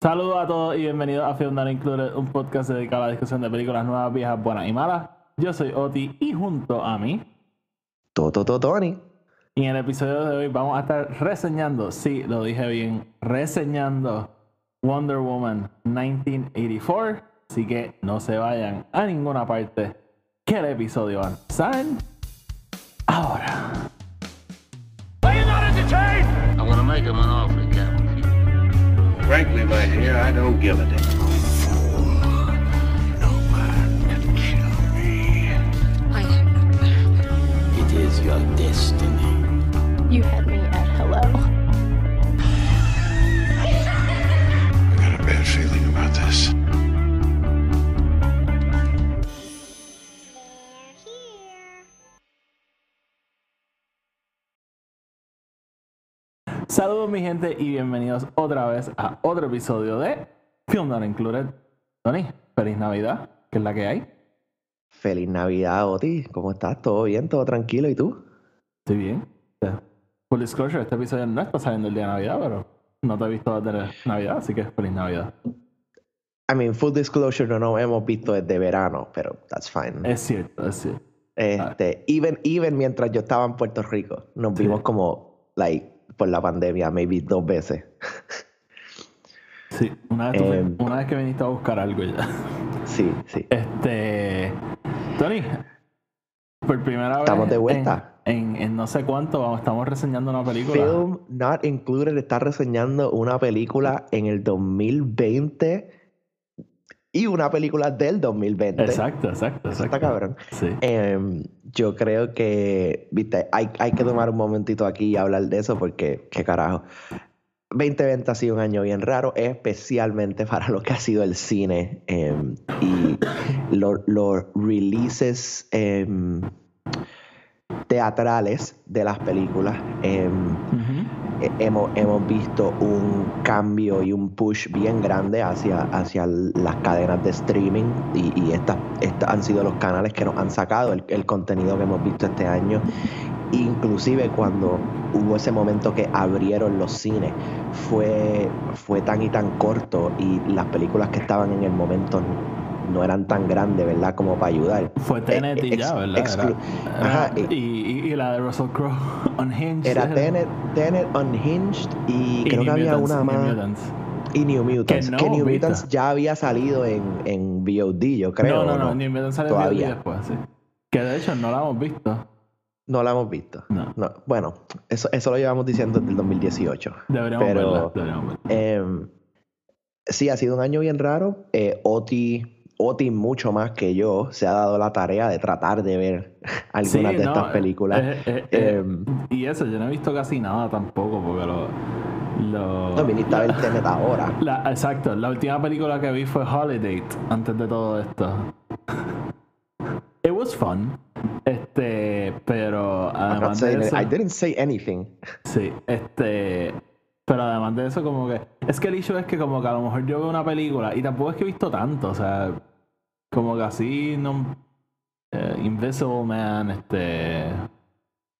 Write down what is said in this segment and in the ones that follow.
Saludos a todos y bienvenidos a Film Not Included, un podcast dedicado a la discusión de películas nuevas, viejas, buenas y malas. Yo soy Oti y junto a mí, Toto Tony. y en el episodio de hoy vamos a estar reseñando, sí, lo dije bien, reseñando Wonder Woman 1984. Así que no se vayan a ninguna parte, que el episodio va a empezar ahora. I'm gonna make him an offer, Captain. Frankly, my dear, I don't give a damn. I am. Not me. It is your destiny. You had me Saludos mi gente y bienvenidos otra vez a otro episodio de Film Not Included. Tony, feliz Navidad, que es la que hay. Feliz Navidad, Oti. ¿Cómo estás? ¿Todo bien? ¿Todo tranquilo? ¿Y tú? Estoy bien. Full disclosure, este episodio no está saliendo el día de Navidad, pero no te he visto desde Navidad, así que feliz Navidad. I mean, full disclosure, no nos hemos visto desde verano, pero that's fine. Es cierto, es cierto. Este, even, even mientras yo estaba en Puerto Rico, nos vimos como, like, por la pandemia, maybe dos veces. Sí, una vez, tú- Em. una vez que viniste a buscar algo ya. sí, sí. Este. Tony, por primera vez. Estamos de en- vuelta. En, en no sé cuánto, estamos reseñando una película. Film Not Included está reseñando una película en el 2020 y una película del 2020. Exacto, exacto, exacto. está cabrón. Sí. Em, yo creo que, viste, hay, hay que tomar un momentito aquí y hablar de eso porque, qué carajo. 2020 ha sido un año bien raro, especialmente para lo que ha sido el cine em, y lo- los releases em, teatrales de las películas. Ujú. Hemos, hemos visto un cambio y un push bien grande hacia, hacia las cadenas de streaming y, y estas han sido los canales que nos han sacado el, el contenido que hemos visto este año. Inclusive cuando hubo ese momento que abrieron los cines, fue, fue tan y tan corto y las películas que estaban en el momento no eran tan grandes, ¿verdad? Como para ayudar. Fue Tenet y ya, ¿verdad? exclu- Era- Ajá, y, y- y la de Russell Crowe, Unhinged. Era Tenet, Tenet Unhinged y, creo New que había Mutants, una New más. Mutants. Y New Mutants. Que no Que, hemos New. Mutants ya había salido en, en VOD, yo creo. no, no, ¿o no, New Mutants salió Todavía. después, sí. Que de hecho no la hemos visto. No la hemos visto. No. No, Bueno, eso, eso lo llevamos diciendo desde el 2018. Deberíamos Pero- verla. Deberíamos verla. Em, sí, ha sido un año bien raro. Eh, Oti, Oti, mucho más que yo, se ha dado la tarea de tratar de ver algunas Sí, de no, estas películas. eh, eh, eh, Em, y eso, yo no he visto casi nada tampoco, porque lo. lo no viniste a ver Tenet ahora. la- exacto, la última película que vi fue Holiday antes de todo esto. It was fun. Este, pero además de eso. I didn't say anything. Sí, este. Pero además de eso, como que. Es que el issue es que, como que a lo mejor yo veo una película y tampoco es que he visto tanto, o sea. Como que así, no. eh, Invisible Man, este.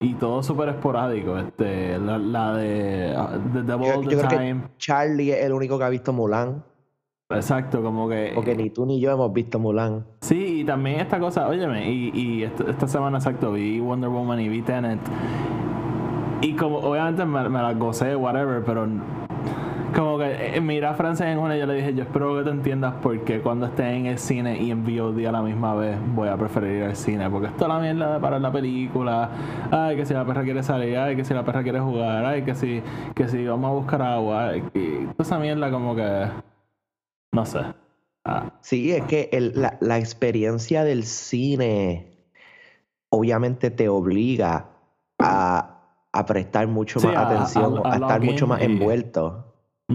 Y todo súper esporádico, este. La, la de. uh, The Devil Yo, All yo the creo que Time. Charlie es el único que ha visto Mulan. Exacto, como que. Porque ni tú ni yo hemos visto Mulan. Sí, y también esta cosa, óyeme, y, y esta, esta semana exacto vi Wonder Woman y vi Tenet. Y como obviamente me, me la gocé, whatever, pero como que eh, mira a Frances en una y yo le dije, yo espero que te entiendas porque cuando esté en el cine y en VOD a la misma vez voy a preferir ir al cine, porque esto es la mierda de parar la película, ay que si la perra quiere salir, ay que si la perra quiere jugar, ay que si, que si vamos a buscar agua, y toda esa mierda como que, no sé. Ah, Sí, es que el- la, la experiencia del cine obviamente te obliga a, a prestar mucho Sí, más a- atención, a- a, a estar mucho más envuelto. Eh,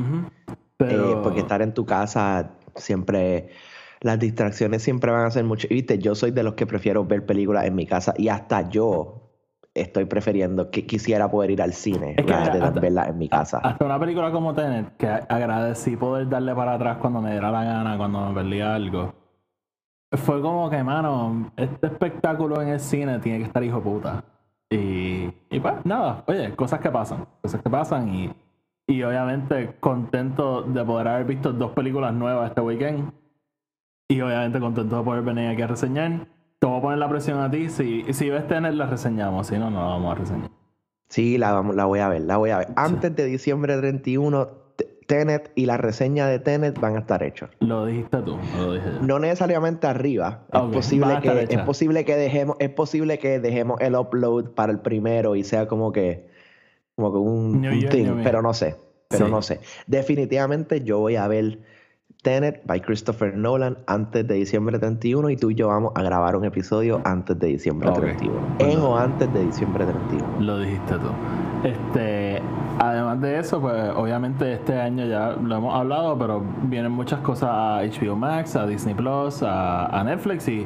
Pero... porque estar en tu casa siempre, las distracciones siempre van a ser mucho. Viste, yo soy de los que prefiero ver películas en mi casa y hasta yo estoy prefiriendo que quisiera poder ir al cine Es que hasta- verla en mi casa. Hasta una película como Tenet, que agradecí poder darle para atrás cuando me diera la gana, cuando me perdía algo. Fue como que, mano, este espectáculo en el cine tiene que estar hijo puta. Y, y pues, nada, oye, cosas que pasan, cosas que pasan y Y obviamente contento de poder haber visto dos películas nuevas este weekend. Y obviamente contento de poder venir aquí a reseñar. Te voy a poner la presión a ti. Si, si ves Tenet, la reseñamos. Si no, no la vamos a reseñar. Sí, la, vamos- la voy a ver, la voy a ver. Antes de diciembre 31, T- Tenet y la reseña de Tenet van a estar hechos. Lo dijiste tú, no lo dije yo. No necesariamente arriba. Ok, es, posible que, es posible que dejemos, es posible que dejemos el upload para el primero y sea como que, como que un, Year, thing, pero no sé. Pero Sí. no sé. Definitivamente yo voy a ver Tenet by Christopher Nolan antes de diciembre 31 y tú y yo vamos a grabar un episodio antes de diciembre Ok. 31. Pues En no. o antes de diciembre 31. Lo dijiste tú. Este, además de eso, pues obviamente este año ya lo hemos hablado, pero vienen muchas cosas a HBO Max, a Disney Plus, a, a Netflix y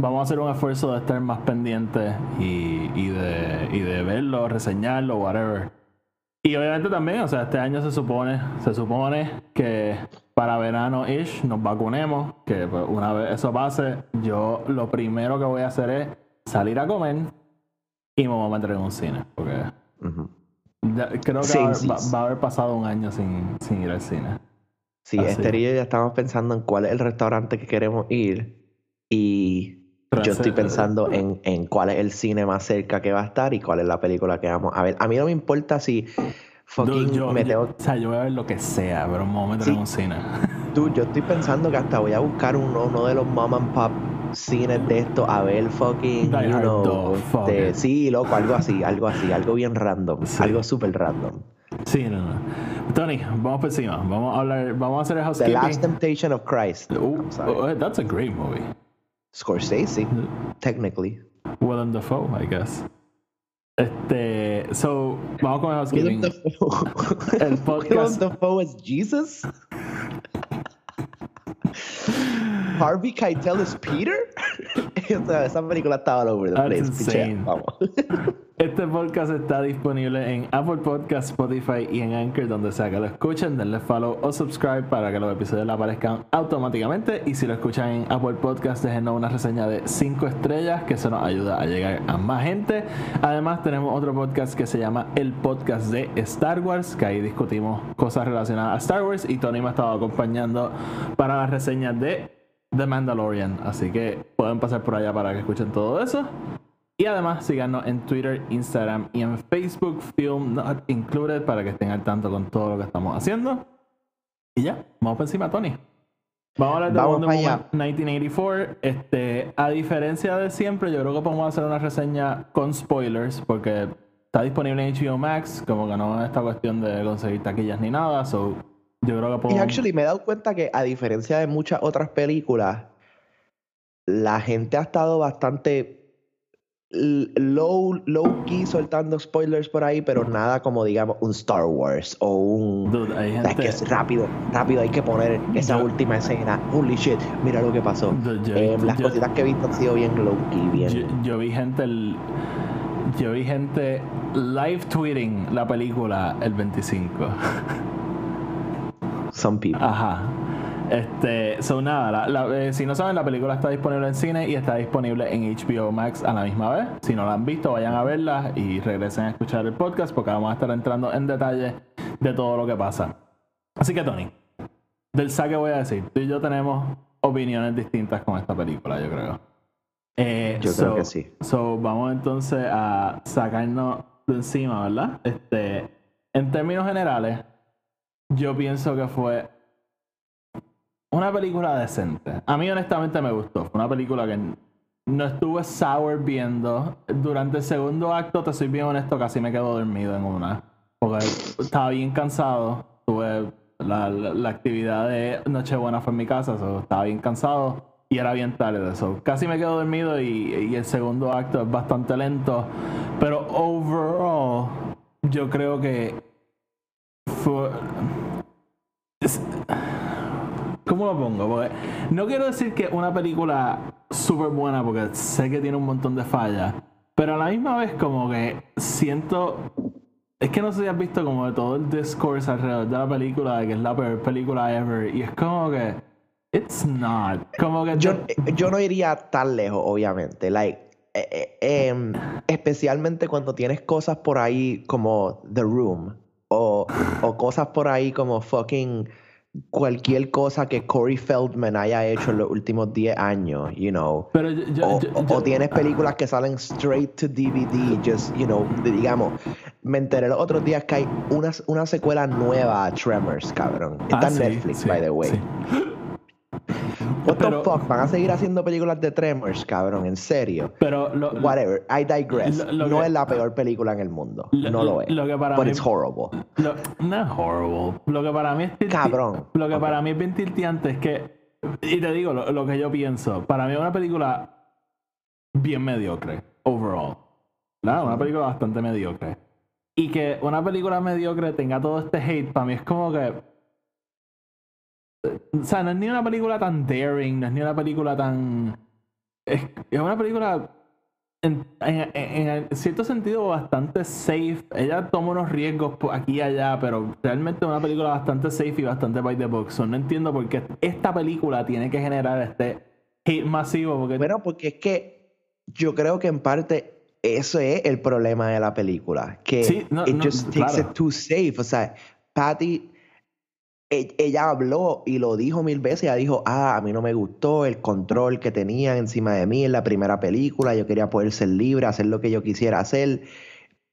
vamos a hacer un esfuerzo de estar más pendientes y, y de, y de verlo, reseñarlo, whatever. Y obviamente también, o sea, este año se supone, se supone que para verano ish nos vacunemos, que pues, una vez eso pase, yo lo primero que voy a hacer es salir a comer y me voy a meter en un cine, porque ya- creo que Sí, va, a haber- sí, va- va a haber pasado un año sin, sin ir al cine. Sí, Así. Esther y yo ya estamos pensando en cuál es el restaurante que queremos ir y yo estoy pensando en, en cuál es el cine más cerca que va a estar y cuál es la película que vamos a ver. A mí no me importa si fucking Dude, yo, me yo- tengo... o sea, yo voy a ver lo que sea, pero a meter Sí. en un cine. Tú, yo estoy pensando que hasta voy a buscar uno, uno de los mom and pop cines de estos a ver fucking, you know, 2, fuck este, sí, loco, algo así, algo así, algo bien random, Sí. algo súper random. Sí, no, no. Tony, vamos por encima. Vamos a hablar, vamos a hacer el The housekeeping. Last Temptation of Christ. Uh, oh, that's a great movie. Scorsese, technically. Willem Dafoe, I guess. Este, so, con el Willem. Dafoe. El Willem. Dafoe is Jesus? Harvey Keitel is Peter? esa, película estaba all over the That's place. pichea, insane. Vamos. Este podcast está disponible en Apple Podcast, Spotify y en Anchor, donde sea que lo escuchen. Denle follow o subscribe para que los episodios le aparezcan automáticamente. Y si lo escuchan en Apple Podcast, déjenos una reseña de 5 estrellas, que eso nos ayuda a llegar a más gente. Además, tenemos otro podcast que se llama El Podcast de Star Wars, que ahí discutimos cosas relacionadas a Star Wars. Y Tony me ha estado acompañando para las reseñas de The Mandalorian. Así que pueden pasar por allá para que escuchen todo eso. Y además síganos en Twitter, Instagram y en Facebook, Film Not Included, para que estén al tanto con todo lo que estamos haciendo. Y ya, vamos por encima, Tony. Vamos a hablar de Vamos Wonder. Woman 1984. Este, a diferencia de siempre, yo creo que podemos hacer una reseña con spoilers, porque está disponible en HBO Max, como que no es esta cuestión de conseguir taquillas ni nada. So, yo creo que Y podemos. actually me he dado cuenta que a diferencia de muchas otras películas, la gente ha estado bastante low, low key soltando spoilers por ahí, pero nada como digamos un Star Wars o un... Dude, hay es que es rápido, rápido hay que poner esa Yo- última escena. Holy shit, mira lo que pasó. Dude, yo- Eh, las cositas que he visto han sido bien low key, bien. Yo, yo vi gente el- yo vi gente live tweeting la película el 25. Some people. Ajá. Este, so nada, la- la- eh, si no saben, la película está disponible en cine y está disponible en HBO Max a la misma vez. Si no la han visto, vayan a verla y regresen a escuchar el podcast porque vamos a estar entrando en detalle de todo lo que pasa. Así que, Tony, del saque voy a decir, tú y yo tenemos opiniones distintas con esta película, yo creo. Eh, Yo creo que sí. So, vamos entonces a sacarnos de encima, ¿verdad? Este, en términos generales, yo pienso que fue una película decente. A mí honestamente me gustó. Fue una película que no estuve sour viendo. Durante el segundo acto, te soy bien honesto, casi me quedo dormido en una. Porque estaba bien cansado. Tuve la, la- actividad de Nochebuena fue en mi casa, so estaba bien cansado y era bien tarde. So casi me quedo dormido y, y el segundo acto es bastante lento. Pero overall, yo creo que fue. ¿Cómo lo pongo? Porque no quiero decir que una película súper buena porque sé que tiene un montón de fallas. Pero a la misma vez como que siento... Es que no sé si has visto como de todo el discourse alrededor de la película, de que es la peor película ever. Y es como que... It's not. Como que... Yo, eh, yo no iría tan lejos, obviamente. Like, eh, eh, em, especialmente cuando tienes cosas por ahí como The Room, o, o cosas por ahí como fucking cualquier cosa que Corey Feldman haya hecho en los últimos 10 años, you know. Pero yo, yo- O, yo- tienes películas que salen straight to DVD, just, you know, digamos. Me enteré los otros días que hay una, una secuela nueva a Tremors, cabrón. Está Ah, en sí, Netflix, sí, by the way. sí. What Pero- the fuck? ¿Van a seguir haciendo películas de Tremors, cabrón? ¿En serio? Pero lo, Whatever, I digress. Lo- lo no que- es la peor película en el mundo. No lo es. lo que para But mí- it's horrible. no es horrible. Lo que para mí es Cabrón. Lo que para mí es bien tilteante es que. Y te digo lo, lo que yo pienso. Para mí es una película bien mediocre, overall. ¿verdad? Una película bastante mediocre. Y que una película mediocre tenga todo este hate, para mí es como que. O sea, no es ni una película tan daring, no es ni una película tan. Es, es una película en, en- en- cierto sentido bastante safe. Ella toma unos riesgos aquí y allá, pero realmente es una película bastante safe y bastante by the book. So, no entiendo por qué esta película tiene que generar este hate masivo. Porque Bueno, porque es que yo creo que en parte eso es el problema de la película. Que Sí, no, it no, just takes claro. it too safe. O sea, Patty, ella habló y lo dijo mil veces. Ella dijo, ah, a mí no me gustó el control que tenían encima de mí en la primera película. Yo quería poder ser libre, hacer lo que yo quisiera hacer.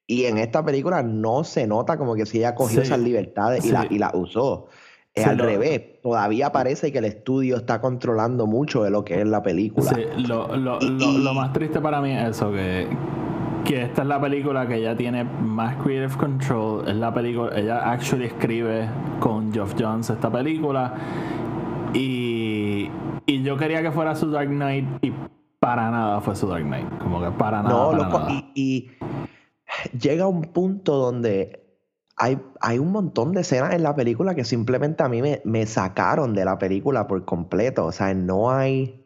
Y en esta película no se nota como que si ella cogió Sí, esas libertades y, la, sí. y las usó. Es Sí, al lo- revés. Todavía parece que el estudio está controlando mucho de lo que es la película. Sí, lo, lo- Y- lo- lo más triste para mí es eso, que, que esta es la película que ella tiene más creative control. Es la película, ella actually escribe con Geoff Johns esta película. Y, y yo quería que fuera su Dark Knight y para nada fue su Dark Knight. Como que para nada. No, para loco, nada. y, y llega un punto donde hay, hay un montón de escenas en la película que simplemente a mí me, me sacaron de la película por completo. O sea, no hay.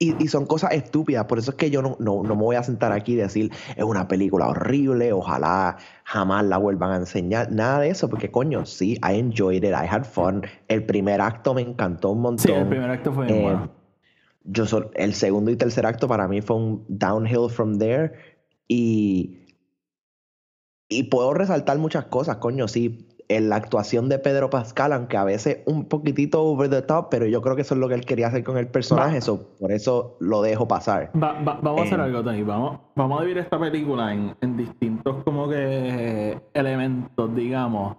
Y, y son cosas estúpidas, por eso es que yo no, no, no me voy a sentar aquí y decir es una película horrible, ojalá jamás la vuelvan a enseñar, nada de eso, porque coño, sí, I enjoyed it, I had fun, el primer acto me encantó un montón. Sí, el primer acto fue Eh, bueno. yo sol- el segundo y tercer acto para mí fue un downhill from there y y puedo resaltar muchas cosas, coño, sí, en la actuación de Pedro Pascal, aunque a veces un poquitito over the top, pero yo creo que eso es lo que él quería hacer con el personaje, so, por eso lo dejo pasar. Va- va- vamos a hacer eh, algo, Tony. Vamos, vamos a dividir esta película en, en distintos como que elementos, digamos.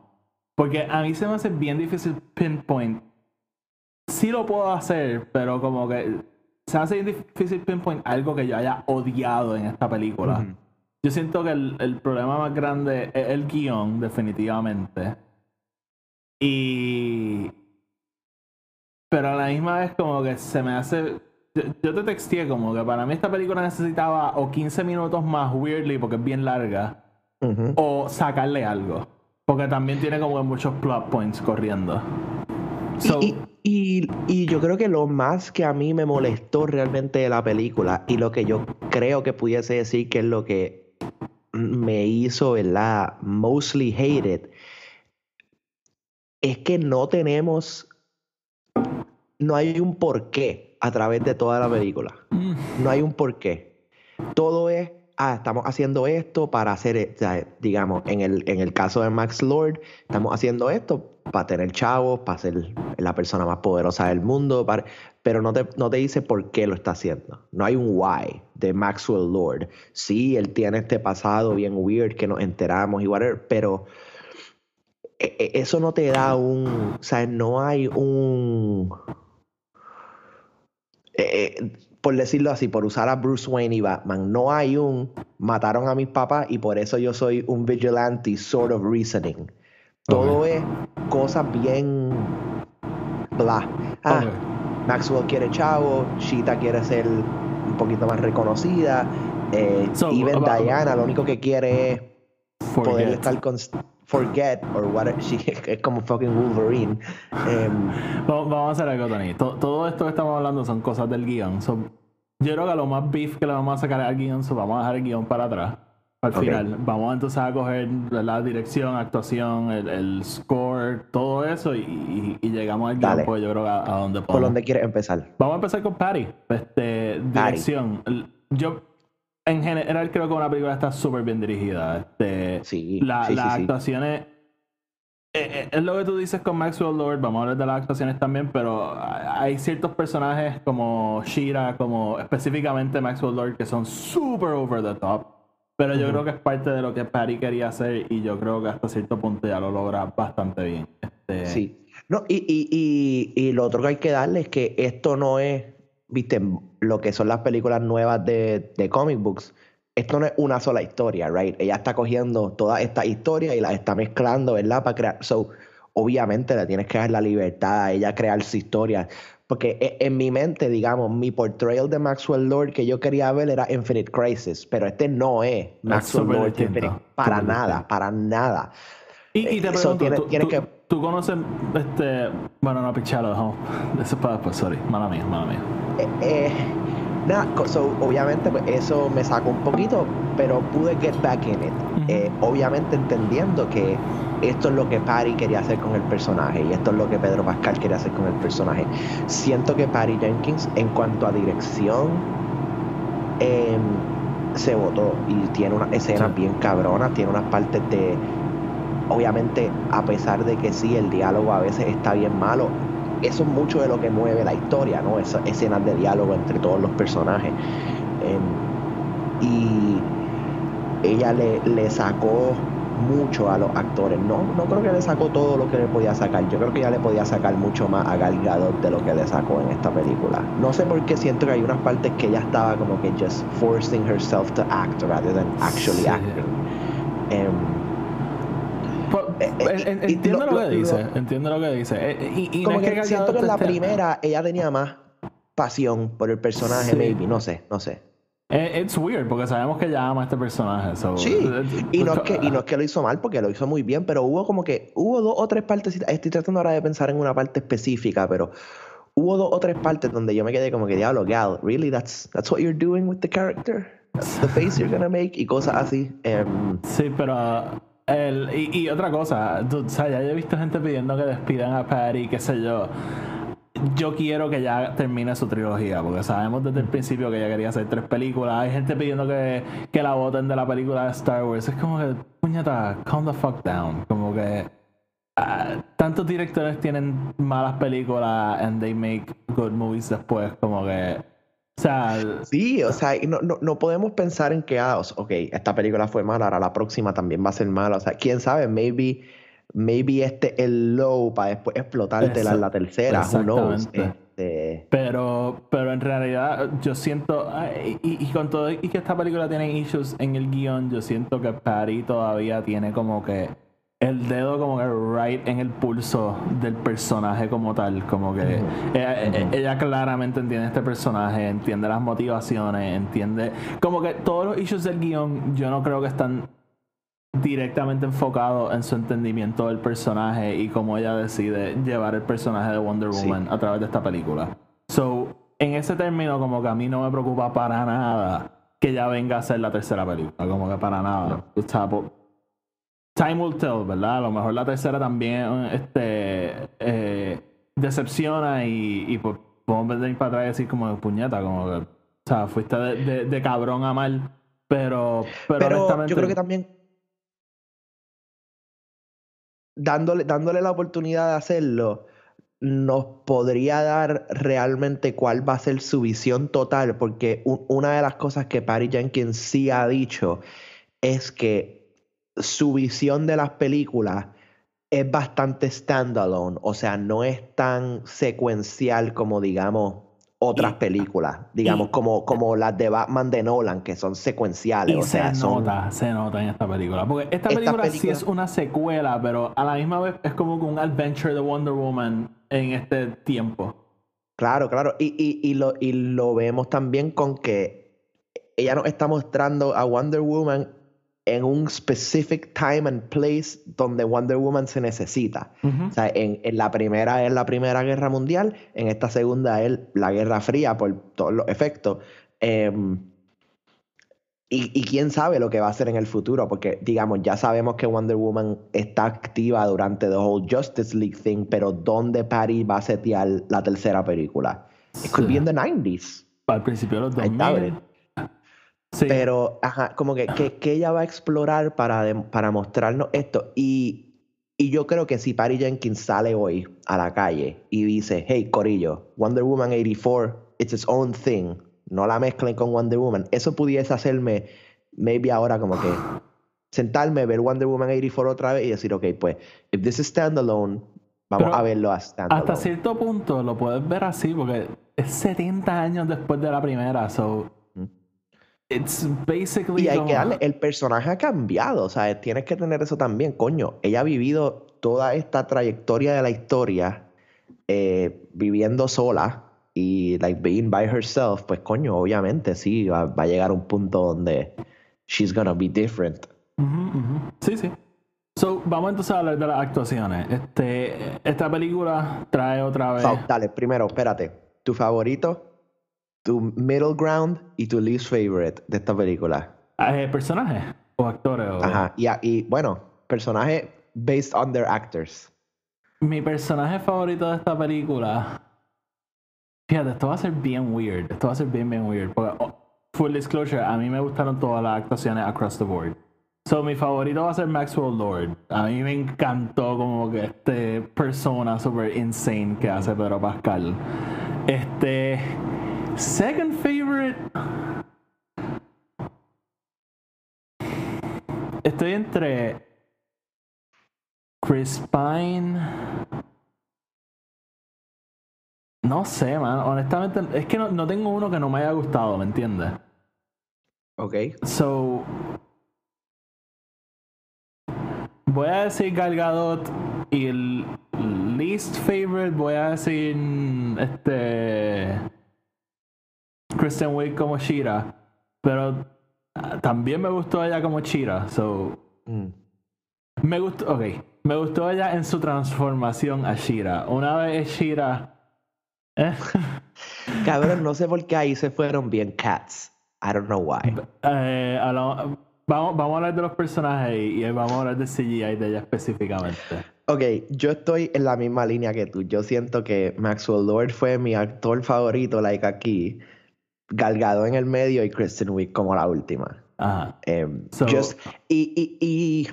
Porque a mí se me hace bien difícil pinpoint. Sí lo puedo hacer, pero como que se me hace bien difícil pinpoint algo que yo haya odiado en esta película. Yo siento que el, el problema más grande es el guion, definitivamente. Y. Pero a la misma vez, como que se me hace. Yo, yo te texteé como que para mí esta película necesitaba o 15 minutos más, weirdly, porque es bien larga, o sacarle algo. Porque también tiene como que muchos plot points corriendo. So- y, y- y- y yo creo que lo más que a mí me molestó realmente de la película y lo que yo creo que pudiese decir que es lo que me hizo, ¿verdad? Mostly hated, es que no tenemos, no hay un porqué a través de toda la película. Mm, No hay un porqué. Todo es, ah, estamos haciendo esto para hacer, o sea, digamos, en el, en el caso de Max Lord, estamos haciendo esto para tener chavos, para ser la persona más poderosa del mundo, pero no te, no te dice por qué lo está haciendo. No hay un why de Maxwell Lord. Sí, él tiene este pasado bien weird que nos enteramos y whatever, pero e- e- eso no te da un, o sea, no hay un eh, por decirlo así, por usar a Bruce Wayne y Batman, no hay un mataron a mis papás y por eso yo soy un vigilante sort of reasoning. Todo es cosas bien bla. Ah. Maxwell quiere chavo, Cheetah quiere ser un poquito más reconocida. Eh, So, even Diana lo único que quiere es poder estar con forget or whatever. She, es como fucking Wolverine. Em, Vamos, a hacer algo, Tony. To- todo esto que estamos hablando son cosas del guion. So, yo creo que lo más beef que le vamos a sacar al guion, so vamos a dejar el guion para atrás. Al final, vamos entonces a coger la dirección, actuación, el, el score, todo eso y, y- y llegamos al Dale. pues yo creo a, a donde ¿Por podemos. dónde quieres empezar? Vamos a empezar con Patty. Este, dirección. Yo, en general creo que una película está súper bien dirigida. Este, Sí, la, sí, las sí. actuaciones. eh, eh, es lo que tú dices con Maxwell Lord, vamos a hablar de las actuaciones también, pero hay hay ciertos personajes como Shira, como específicamente Maxwell Lord, que son súper over the top. Pero yo creo que es parte de lo que Patty quería hacer y yo creo que hasta cierto punto ya lo logra bastante bien. Este, Sí. No, y, y, y, y lo otro que hay que darle es que esto no es, viste, lo que son las películas nuevas de, de comic books. Esto no es una sola historia, right? Ella está cogiendo toda esta historia y la está mezclando, ¿verdad? Para crear. So, obviamente le tienes que dar la libertad a ella crear su historia. Porque e- en mi mente, digamos, mi portrayal de Maxwell Lord que yo quería ver era Infinite Crisis, pero este no es Maxwell súper Lord distinto, Infinite. Para nada, distinto. para nada. Y, y te Eso pregunto, tiene- ¿tú, tiene tú- que- tú conoces, este, bueno, no, pichalo, dejamos- eso es para después, sorry, mala mía, mala mía. Eh, eh, nada, so, obviamente pues, eso me sacó un poquito, pero pude get back in it. Eh, obviamente entendiendo que esto es lo que Patty quería hacer con el personaje y esto es lo que Pedro Pascal quería hacer con el personaje. Siento que Patty Jenkins, en cuanto a dirección, em, se votó y tiene unas escenas Sí. bien cabronas, tiene unas partes de. Obviamente, a pesar de que sí, el diálogo a veces está bien malo, eso es mucho de lo que mueve la historia, ¿no? Esas escenas de diálogo entre todos los personajes. Em, y ella le, le sacó mucho a los actores. No, no creo que le sacó todo lo que le podía sacar. Yo creo que ella le podía sacar mucho más a Gal Gadot de lo que le sacó en esta película. No sé por qué siento que hay unas partes que ella estaba como que just forcing herself to act rather than actually Sí. acting. En- en- y entiendo lo- lo, que lo- dice, entiendo lo que dice. Eh, y, no como es que, siento que en la primera ella tenía más pasión por el personaje, Sí. maybe, no sé, no sé. Eh, it's weird, porque sabemos que ella ama a este personaje. so- Sí, eh, y no, es que, y no es que lo hizo mal, porque lo hizo muy bien, pero hubo como que, hubo dos o tres partes, estoy tratando ahora de pensar en una parte específica, pero hubo dos o tres partes donde yo me quedé como que, diablo, Gal, really, that's, that's what you're doing with the character? That's the face you're gonna make, y cosas así. Em, Sí, pero. El, y, y otra cosa, tú, o sea, ya he visto gente pidiendo que despidan a Patty, qué sé yo. Yo quiero que ya termine su trilogía, porque sabemos desde el principio que ella quería hacer tres películas. Hay gente pidiendo que, que la voten de la película de Star Wars. Es como que, puñeta, calm the fuck down. Como que. ah, tantos directores tienen malas películas and they make good movies después, como que. O sea, Sí, o sea, no, no, no podemos pensar en que, ah, ok, esta película fue mala, ahora la próxima también va a ser mala. O sea, quién sabe, maybe, maybe este es el low para después explotarte la, la tercera, who knows. Este, Pero, pero en realidad yo siento, y, y con todo y que esta película tiene issues en el guion, yo siento que Patty todavía tiene como que el dedo como que right en el pulso del personaje como tal, como que ella, ella- ella claramente entiende este personaje, entiende las motivaciones, entiende como que todos los issues del guion yo no creo que están directamente enfocado en su entendimiento del personaje y cómo ella decide llevar el personaje de Wonder Sí. Woman a través de esta película. So, en ese término, como que a mí no me preocupa para nada que ya venga a ser la tercera película, como que para nada. O sea, po- time will tell, ¿verdad? A lo mejor la tercera también este, eh, decepciona y, y pues, podemos venir para atrás y decir como puñeta, como que, o sea, fuiste de, de- de cabrón a mal, pero, pero, Pero honestamente, yo creo que también dándole, dándole la oportunidad de hacerlo nos podría dar realmente cuál va a ser su visión total, porque una de las cosas que Patty Jenkins sí ha dicho es que su visión de las películas es bastante standalone, o sea, no es tan secuencial como digamos otras películas, digamos y- como, como las de Batman de Nolan, que son secuenciales, Y o sea, se son... nota, se nota en esta película. Porque esta Esta película, sí película- es una secuela, pero a la misma vez es como un adventure de Wonder Woman en este tiempo. Claro, claro. Y, y, y, lo, y lo vemos también con que ella nos está mostrando a Wonder Woman en un specific time and place donde Wonder Woman se necesita. O sea, en, en la primera es la Primera Guerra Mundial, en esta segunda es la Guerra Fría por todos los efectos. Em, y, y quién sabe lo que va a hacer en el futuro, porque digamos, ya sabemos que Wonder Woman está activa durante the whole Justice League thing, pero ¿dónde Patty va a setear la tercera película? It could be in the 90s. Al principio de los Ahí está, 2000. Pero, ajá, como que, que, que ella va a explorar para, para mostrarnos esto. Y, y yo creo que si Patty Jenkins sale hoy a la calle y dice, hey, Corillo, Wonder Woman 84, it's its own thing, no la mezclen con Wonder Woman, eso pudiese hacerme, maybe ahora como que sentarme, ver Wonder Woman 84 otra vez y decir, ok, pues, if this is standalone, vamos Pero a verlo a standalone. Hasta cierto punto lo puedes ver así porque es 70 años después de la primera, so it's basically Y hay que darle, el personaje ha cambiado, o sea, tienes que tener eso también, coño. Ella ha vivido toda esta trayectoria de la historia eh, viviendo sola y like being by herself, pues coño, obviamente sí, va, va a llegar a un punto donde she's gonna be different. Sí, sí. So, vamos entonces a hablar de las actuaciones. Este, esta película trae otra vez. So, dale, primero, espérate, tu favorito, tu middle ground y tu least favorite de esta película. eh, personajes o actores. o- Ajá, y, bueno, personaje based on their actors. Mi personaje favorito de esta película. Fíjate, esto va a ser bien weird. Esto va a ser bien, bien weird. Porque, oh, full disclosure, a mí me gustaron todas las actuaciones across the board. So, mi favorito va a ser Maxwell Lord. A mí me encantó como que este persona super insane que hace Pedro Pascal. Este. Second favorite. Estoy entre Chris Pine. No sé, man. Honestamente, es que no, no tengo uno que no me haya gustado, ¿me entiendes? Ok. So. Voy a decir Gal Gadot y el least favorite voy a decir este Kristen Wiig como Shira, pero ah, también me gustó ella como Shira, so Mm. me gustó, ok, me gustó ella en su transformación a Shira. Una vez es Shira, eh, Cabrón, no sé por qué ahí se fueron bien cats. I don't know why. eh, vamos, vamos a hablar de los personajes y, y vamos a hablar de CGI de ella específicamente. Ok, yo estoy en la misma línea que tú. Yo siento que Maxwell Lord fue mi actor favorito, like aquí. Galgado en el medio y Kristen Wiig como la última. Ajá. Em, So- just- y, y- y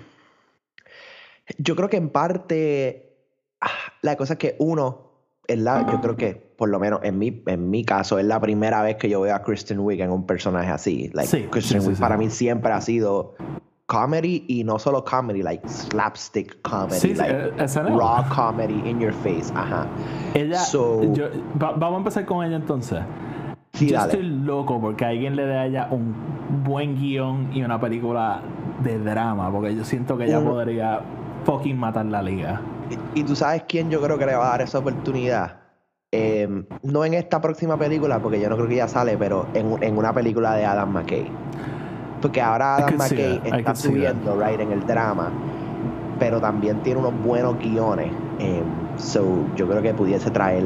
yo creo que en parte ah, la cosa es que uno, es la, yo creo que por lo menos en mi, en mi caso es la primera vez que yo veo a Kristen Wiig en un personaje así. Like, Sí, Kristen sí, Wiig sí. para mí siempre ha sido comedy y no solo comedy, like slapstick comedy, Sí, like eh, raw comedy in your face. Ajá. Ella, So- yo- va- vamos a empezar con ella entonces. Sí, yo dale. estoy loco porque alguien le dé a ella un buen guion y una película de drama, porque yo siento que ella podría fucking matar la liga. Y, y tú sabes quién yo creo que le va a dar esa oportunidad. Eh, no en esta próxima película, porque yo no creo que ya sale, pero en, en una película de Adam McKay. Porque ahora Adam McKay está subiendo, right, en el drama, pero también tiene unos buenos guiones. Eh, so, yo creo que pudiese traer,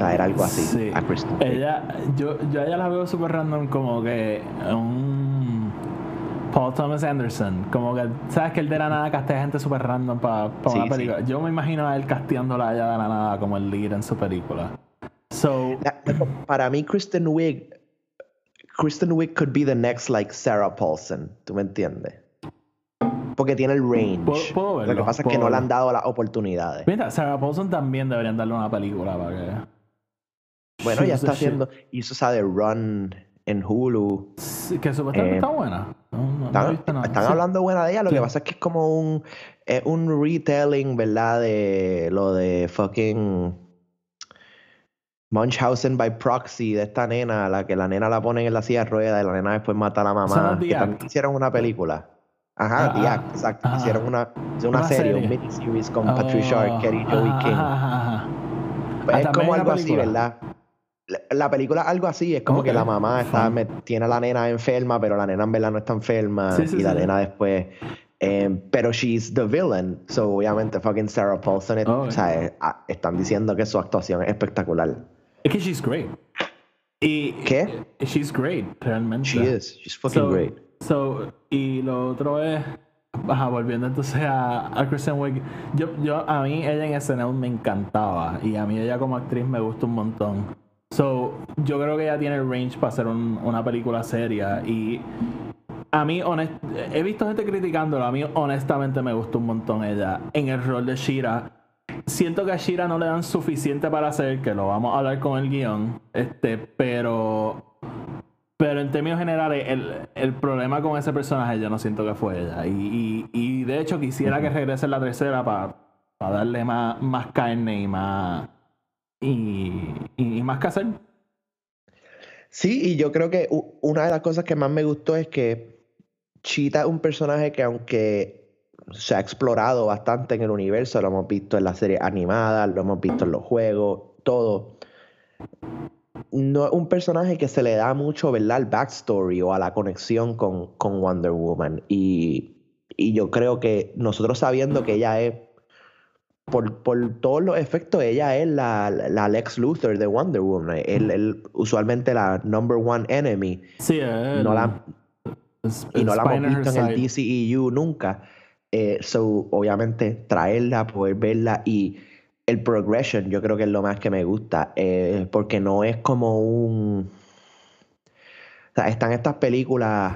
traer algo así Sí. a Kristen. Ella, yo, yo a ella la veo super random como que un Paul Thomas Anderson. Como que, ¿sabes que él de la nada castea gente super random para Sí, una sí. película? Yo me imagino a él casteándola a ella de la nada como el lead en su película. So, La- Para mí, Kristen Wiig, Kristen Wiig could be the next like Sarah Paulson. ¿Tú me entiendes? Porque tiene el range. Puedo- puedo Lo que pasa es que no le han dado las oportunidades. mira, Sarah Paulson también deberían darle una película para que. Bueno, ya está haciendo. Hizo esa de Run en Hulu. Sí, Que supuestamente Eh, está buena. No, no- Están, Sí. hablando buena de ella. Lo Sí. que pasa es que es como un, es un retelling, ¿verdad? De lo de fucking Munchausen by proxy de esta nena, la que la nena la ponen en la silla de ruedas y la nena después mata a la mamá. Que también hicieron una película. Ajá, Ah, The ah, Act, exacto. ah. hicieron una, hicieron una, Una serie, serie. un miniseries con Oh, Patricia Arquette y Joey ajá, King. ajá. Pues Ah, es como algo así. ¿verdad? La, la película algo así, es como que la mamá está, me- tiene a la nena enferma, pero la nena en verdad no está enferma Sí, sí, y la nena después... eh, pero she's the villain, so obviamente fucking Sarah Paulson, Oh, o sea, están diciendo que su actuación es espectacular. Es que she's great. Y, ¿Qué? She's great, realmente. She is, she's fucking So- great. So, y lo otro es, ajá, volviendo entonces a, a Kristen Wiig, yo, yo, a mí ella en SNL me encantaba y a mí ella como actriz me gusta un montón. So, yo creo que ella tiene el range para hacer un- una película seria. Y a mí, honest- he visto gente criticándola. A mí, honestamente, me gustó un montón ella en el rol de Shira. Siento que a Shira no le dan suficiente para hacer, que lo vamos a hablar con el guion. Este, pero. Pero en términos generales, el, el problema con ese personaje yo no siento que fue ella. Y, y, y de hecho quisiera que regrese en la tercera para darle más, más carne y más. Y, más que hacer. Sí, y yo creo que una de las cosas que más me gustó es que Cheetah es un personaje que aunque se ha explorado bastante en el universo, lo hemos visto en las series animadas, lo hemos visto en los juegos, todo. No es un personaje que se le da mucho, ¿verdad? Al backstory o a la conexión con, con Wonder Woman. Y, y yo creo que nosotros sabiendo que ella es, por, por todos los efectos, ella es la, la Lex Luthor de Wonder Woman. Él, él usualmente la number one enemy. Sí, el- No la, y no la hemos visto en el. DCEU nunca. Eh, so, obviamente, traerla, poder verla y el progression, yo creo que es lo más que me gusta. eh, porque no es como un. O sea, están estas películas,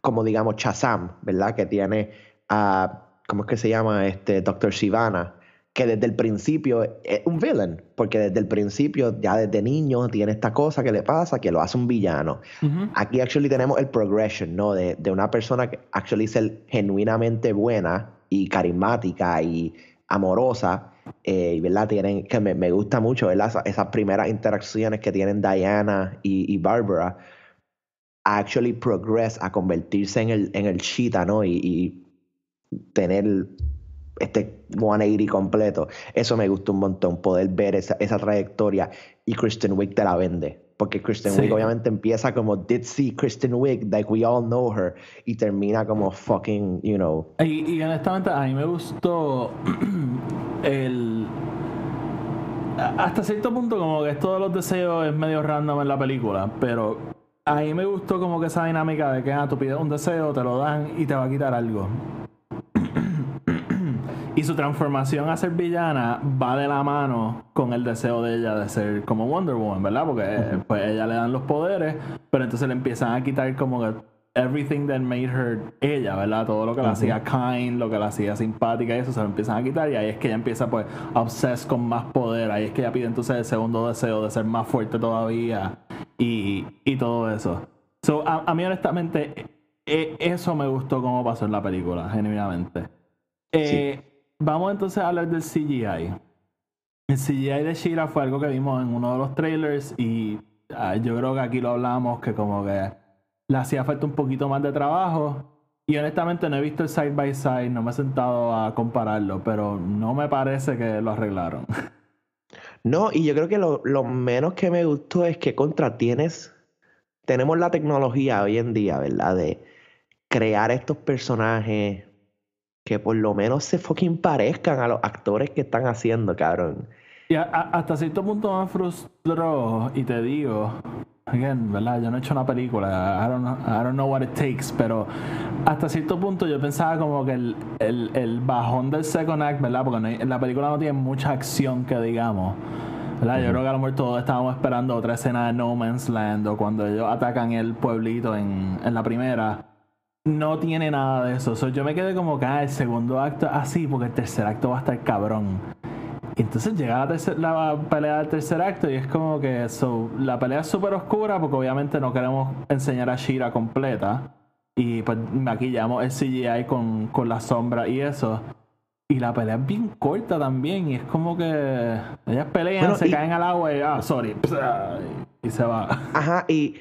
como digamos Shazam, ¿verdad? Que tiene a. ¿Cómo es que se llama? Este, Doctor Sivana. Que desde el principio es un villain. Porque desde el principio, ya desde niño, tiene esta cosa que le pasa que lo hace un villano. Ujú. Aquí actually tenemos el progression, ¿no? De, de una persona que actually es genuinamente buena y carismática y amorosa, eh, ¿verdad? Tienen, que me, me gusta mucho, ¿verdad? Esa- Esas primeras interacciones que tienen Diana y, y Barbara, actually progress, a convertirse en el, en el Cheetah, ¿no? Y, y tener este 180 completo. Eso me gustó un montón, poder ver esa, esa trayectoria y Kristen Wiig te la vende. Porque Kristen Sí. Wiig obviamente empieza como Did see Kristen Wiig, like we all know her, y termina como fucking, you know. Y, y honestamente, a mí me gustó el. Hasta cierto punto, como que esto de los deseos es medio random en la película, pero a mí me gustó como que esa dinámica de que ah, tú pides un deseo, te lo dan y te va a quitar algo. Y su transformación a ser villana va de la mano con el deseo de ella de ser como Wonder Woman, ¿verdad? Porque eh, pues ella le dan los poderes, pero entonces le empiezan a quitar como que everything that made her ella, ¿verdad? Todo lo que la hacía kind, lo que la hacía simpática y eso se lo empiezan a quitar y ahí es que ella empieza pues a obses con más poder, ahí es que ella pide entonces el segundo deseo de ser más fuerte todavía y, y todo eso. So, a, a mí honestamente eh, eso me gustó como pasó en la película, genuinamente. Eh, Vamos entonces a hablar del CGI. El CGI de Shira fue algo que vimos en uno de los trailers y ah, yo creo que aquí lo hablamos que como que le hacía falta un poquito más de trabajo. Y honestamente no he visto el side by side, no me he sentado a compararlo, pero no me parece que lo arreglaron. No, y yo creo que lo, lo menos que me gustó es que contra tienes, tenemos la tecnología hoy en día, ¿verdad? De crear estos personajes que por lo menos se fucking parezcan a los actores que están haciendo, cabrón. Y a- a- hasta cierto punto me frustró y te digo, again, ¿verdad? Yo no he hecho una película, I don't know, I don't know what it takes, pero hasta cierto punto yo pensaba como que el, el, el bajón del second act, ¿verdad? Porque no hay- la película no tiene mucha acción que digamos. ¿verdad? Yo creo que a lo mejor todos estábamos esperando otra escena de No Man's Land o cuando ellos atacan el pueblito en, en la primera. No tiene nada de eso. So, yo me quedé como que ah, el segundo acto así, porque el tercer acto va a estar cabrón. Y entonces llega la, tercer- la pelea del tercer acto y es como que so, la pelea es súper oscura porque obviamente no queremos enseñar a Shira completa. Y pues maquillamos el CGI con, con la sombra y eso. Y la pelea es bien corta también. Y es como que ellas pelean, Bueno, se y- caen al agua y ah, sorry. Y se va. Ajá, y,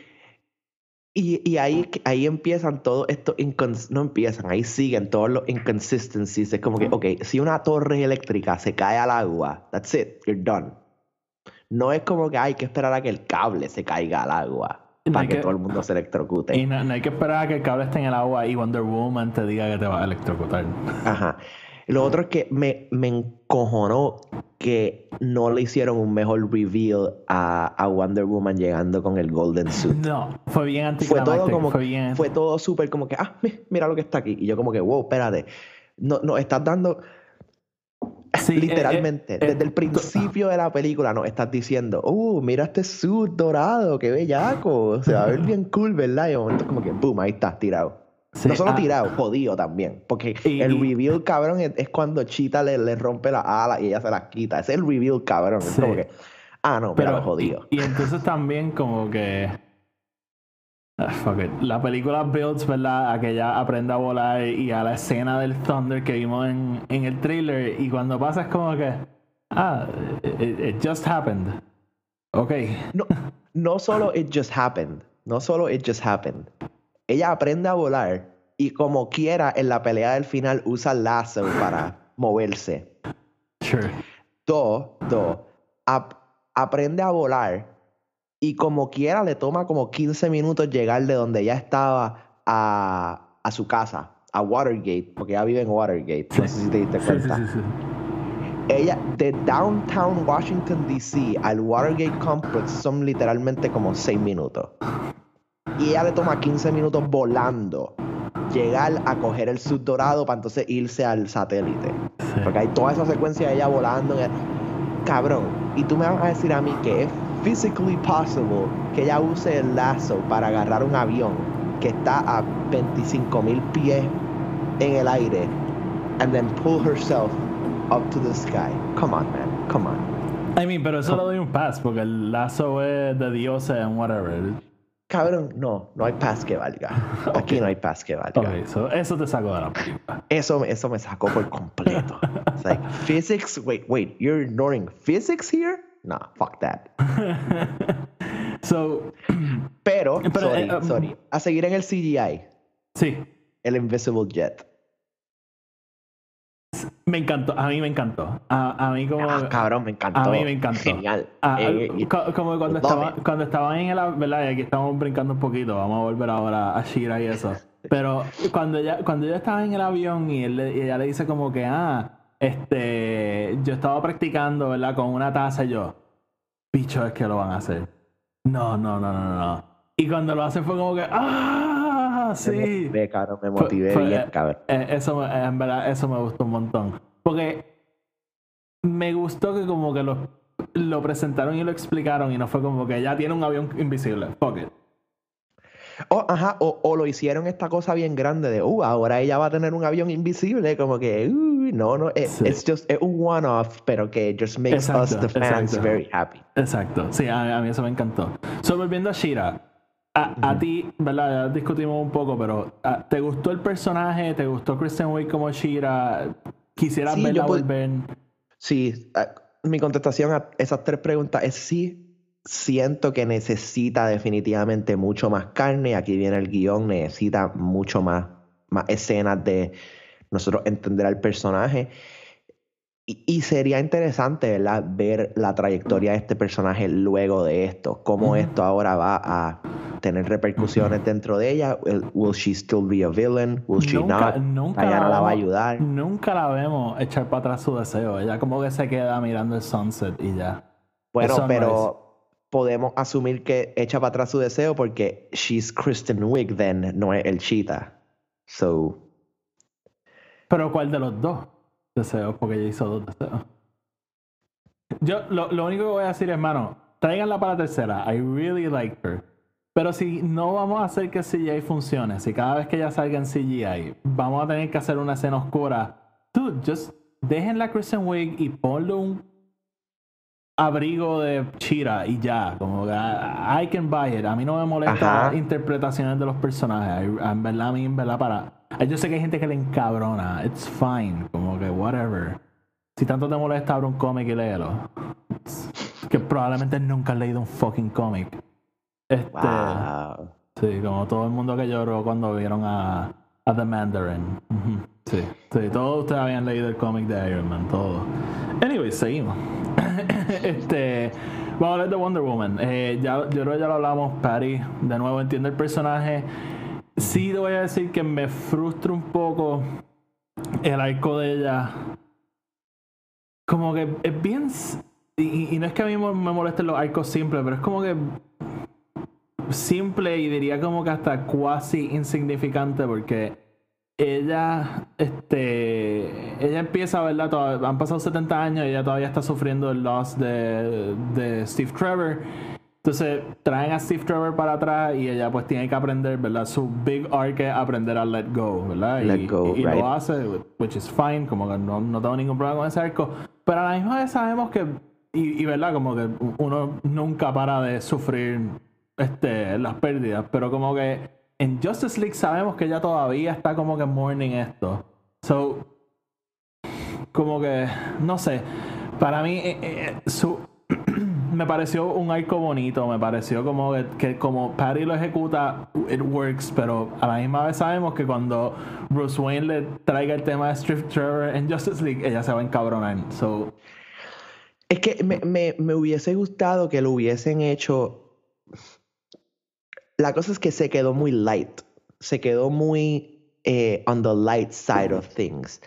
y, y ahí, ahí empiezan todos estos, no empiezan, ahí siguen todos los inconsistencies. Es como que, ok, si una torre eléctrica se cae al agua, that's it, you're done. No es como que hay que esperar a que el cable se caiga al agua No para que, que- todo el mundo se electrocute. Y no, no hay que esperar a que el cable esté en el agua y Wonder Woman te diga que te va a electrocutar. Ajá. Lo otro es que me, me encojonó que no le hicieron un mejor reveal a, a Wonder Woman llegando con el Golden Suit. No, fue bien fue todo anticlimático. como Fue bien. fue todo súper como que ah mi- mira lo que está aquí y yo como que wow espérate no no estás dando Sí, Literalmente, eh, eh, desde el principio de la película nos estás diciendo, uh, mira este suit dorado, qué bellaco, se va a ver bien cool, ¿verdad? Y de momento como que, boom, ahí estás tirado. Sí, no solo ah, tirado, jodido también. Porque Y- el reveal, cabrón, es, es cuando Chita le, le rompe la ala y ella se las quita. Ese es el reveal, cabrón. Es como que, ah, no, pero jodido. Y, y entonces también como que... ah, fuck it. La película builds, ¿verdad? A que ella aprenda a volar y a la escena del Thunder que vimos en, en el trailer. Y cuando pasa es como que... Ah, it, it just happened. Ok. No, no solo it just happened. No solo it just happened. Ella aprende a volar y como quiera en la pelea del final usa el lazo para moverse. Sure. Dos, dos, ap- aprende a volar y como quiera le toma como 15 minutos llegar de donde ella estaba a, a su casa, a Watergate, porque ella vive en Watergate. No sé si te diste sí, cuenta. sí, sí. Ella, de downtown Washington, D.C. al Watergate Complex son literalmente como 6 minutos. Y ella le toma 15 minutos volando llegar a coger el sud dorado para entonces irse al satélite. Sí. Porque hay toda esa secuencia de ella volando. en el- Cabrón, y tú me vas a decir a mí que es physically possible que ella use el lazo para agarrar un avión que está a 25 mil pies en el aire and then pull herself up to the sky. Come on, man. Come on. I mean, pero eso le doy un pass porque el lazo es de dioses and whatever. Cabrón, no, no hay paz que valga. Aquí no hay paz que valga. Ok, so eso te saco de la película. Eso, eso me sacó por completo. It's like, physics? Wait, wait, you're ignoring physics here? Nah, fuck that. So, Pero, Pero, sorry, eh, um, sorry. A seguir en el CGI, sí, el Invisible Jet. Me encantó. A mí me encantó. A, a mí como... Ah, cabrón, me encantó. A mí me encantó. Genial. Eh, co- como cuando estaban, cuando estaban en el verdad y aquí estamos brincando un poquito vamos a volver ahora a Shira y eso pero cuando ella cuando ella estaba en el avión y, él y ella le dice como que ah este yo estaba practicando verdad con una taza y yo bicho es que lo van a hacer no no no no no y cuando lo hacen fue como que ah sí motivé, cabrón, me Fue- motivé fue- bien, cabrón. eh, eso me- en verdad eso me gustó un montón porque me gustó que como que lo, lo presentaron y lo explicaron y no fue como que ya tiene un avión invisible fuck it O, ajá, o, o lo hicieron esta cosa bien grande de, uh, ahora ella va a tener un avión invisible, como que, uh, no, no, it- Sí. it's just es un one-off, pero que just makes us, Exacto, the fans, exacto. very happy. exacto sí a, a mí eso me encantó so volviendo a Shira a, a ti, ¿verdad? Ya discutimos un poco, pero ¿te gustó el personaje? ¿Te gustó Kristen Wiig como Shira? ¿Quisieras Sí, verla volver? Sí, mi contestación a esas tres preguntas es sí. Siento que necesita definitivamente mucho más carne. Aquí viene el guion, necesita mucho más, más escenas de nosotros entender al personaje. Y, y sería interesante, ¿verdad? Ver la trayectoria de este personaje luego de esto. Cómo esto ahora va a tener repercusiones dentro de ella. Will, she still be a villain? Will she Nunca, not? nunca Diana la va a ayudar. Nunca la vemos echar para atrás su deseo. Ella como que se queda mirando el sunset y ya. Bueno, Eso no pero podemos asumir que echa para atrás su deseo porque she's Kristen Wiig, then no es el Cheetah. So, Pero ¿cuál de los dos deseos? Porque ella hizo dos deseos. Yo lo, lo único que voy a decir, hermano, tráiganla para la tercera. I really like her. Pero si no vamos a hacer que CGI funcione, si cada vez que ella salga en CGI, vamos a tener que hacer una escena oscura. Dude, just déjenla Kristen Wiig y ponle un abrigo de Chira y ya. Como que I, I can buy it. A mí no me molesta Ajá. interpretaciones de los personajes. En verdad, a mí, en verdad, para. Yo sé que hay gente que le encabrona. It's fine. Como que whatever. Si tanto te molesta, abre un cómic y léelo. Que probablemente nunca has leído un fucking cómic. Este. wow. Sí, como todo el mundo que lloró cuando vieron a, a The Mandarin. Sí, sí, todos ustedes habían leído el cómic de Iron Man, todo. Anyway, seguimos. este, vamos a hablar de Wonder Woman. Eh, ya, yo creo que ya lo hablamos, Patty. De nuevo entiende el personaje. Sí, te voy a decir que me frustra un poco el arco de ella. Como que es bien. Y, y- no es que a mí me molesten los arcos simples, pero es como que simple y diría como que hasta cuasi insignificante porque ella, este, ella empieza, ¿verdad? Toda- han pasado 70 años y ella todavía está sufriendo el loss de, de Steve Trevor. Entonces traen a Steve Trevor para atrás y ella pues tiene que aprender, ¿verdad? Su big arc es aprender a let go, ¿verdad? Let y, go, y- y right. lo hace, which is fine, como que no, no tengo ningún problema con ese arco. Pero a la misma vez sabemos que, y, y, ¿verdad? Como que uno nunca para de sufrir este, las pérdidas, pero como que en Justice League sabemos que ella todavía está como que mourning esto. So, como que, no sé, para mí eh, eh, su, me pareció un arco bonito, me pareció como que, como Patty lo ejecuta, it works, pero a la misma vez sabemos que cuando Bruce Wayne le traiga el tema de Steve Trevor en Justice League, ella se va a encabronar. So, Es que me, me- me hubiese gustado que lo hubiesen hecho. La cosa es que se quedó muy light. Se quedó muy eh, on the light side of things.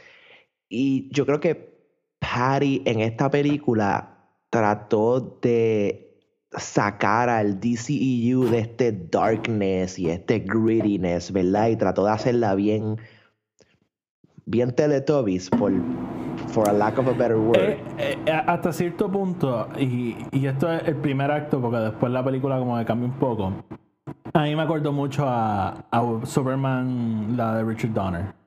Y yo creo que Patty en esta película trató de sacar al DCEU de este darkness y este grittiness, ¿verdad? Y trató de hacerla bien, bien Teletubbies, por for a lack of a better word. Eh, eh, hasta cierto punto, y, y esto es el primer acto, porque después la película como que cambia un poco. A mí me acordó mucho a, a Superman, la de Richard Donner.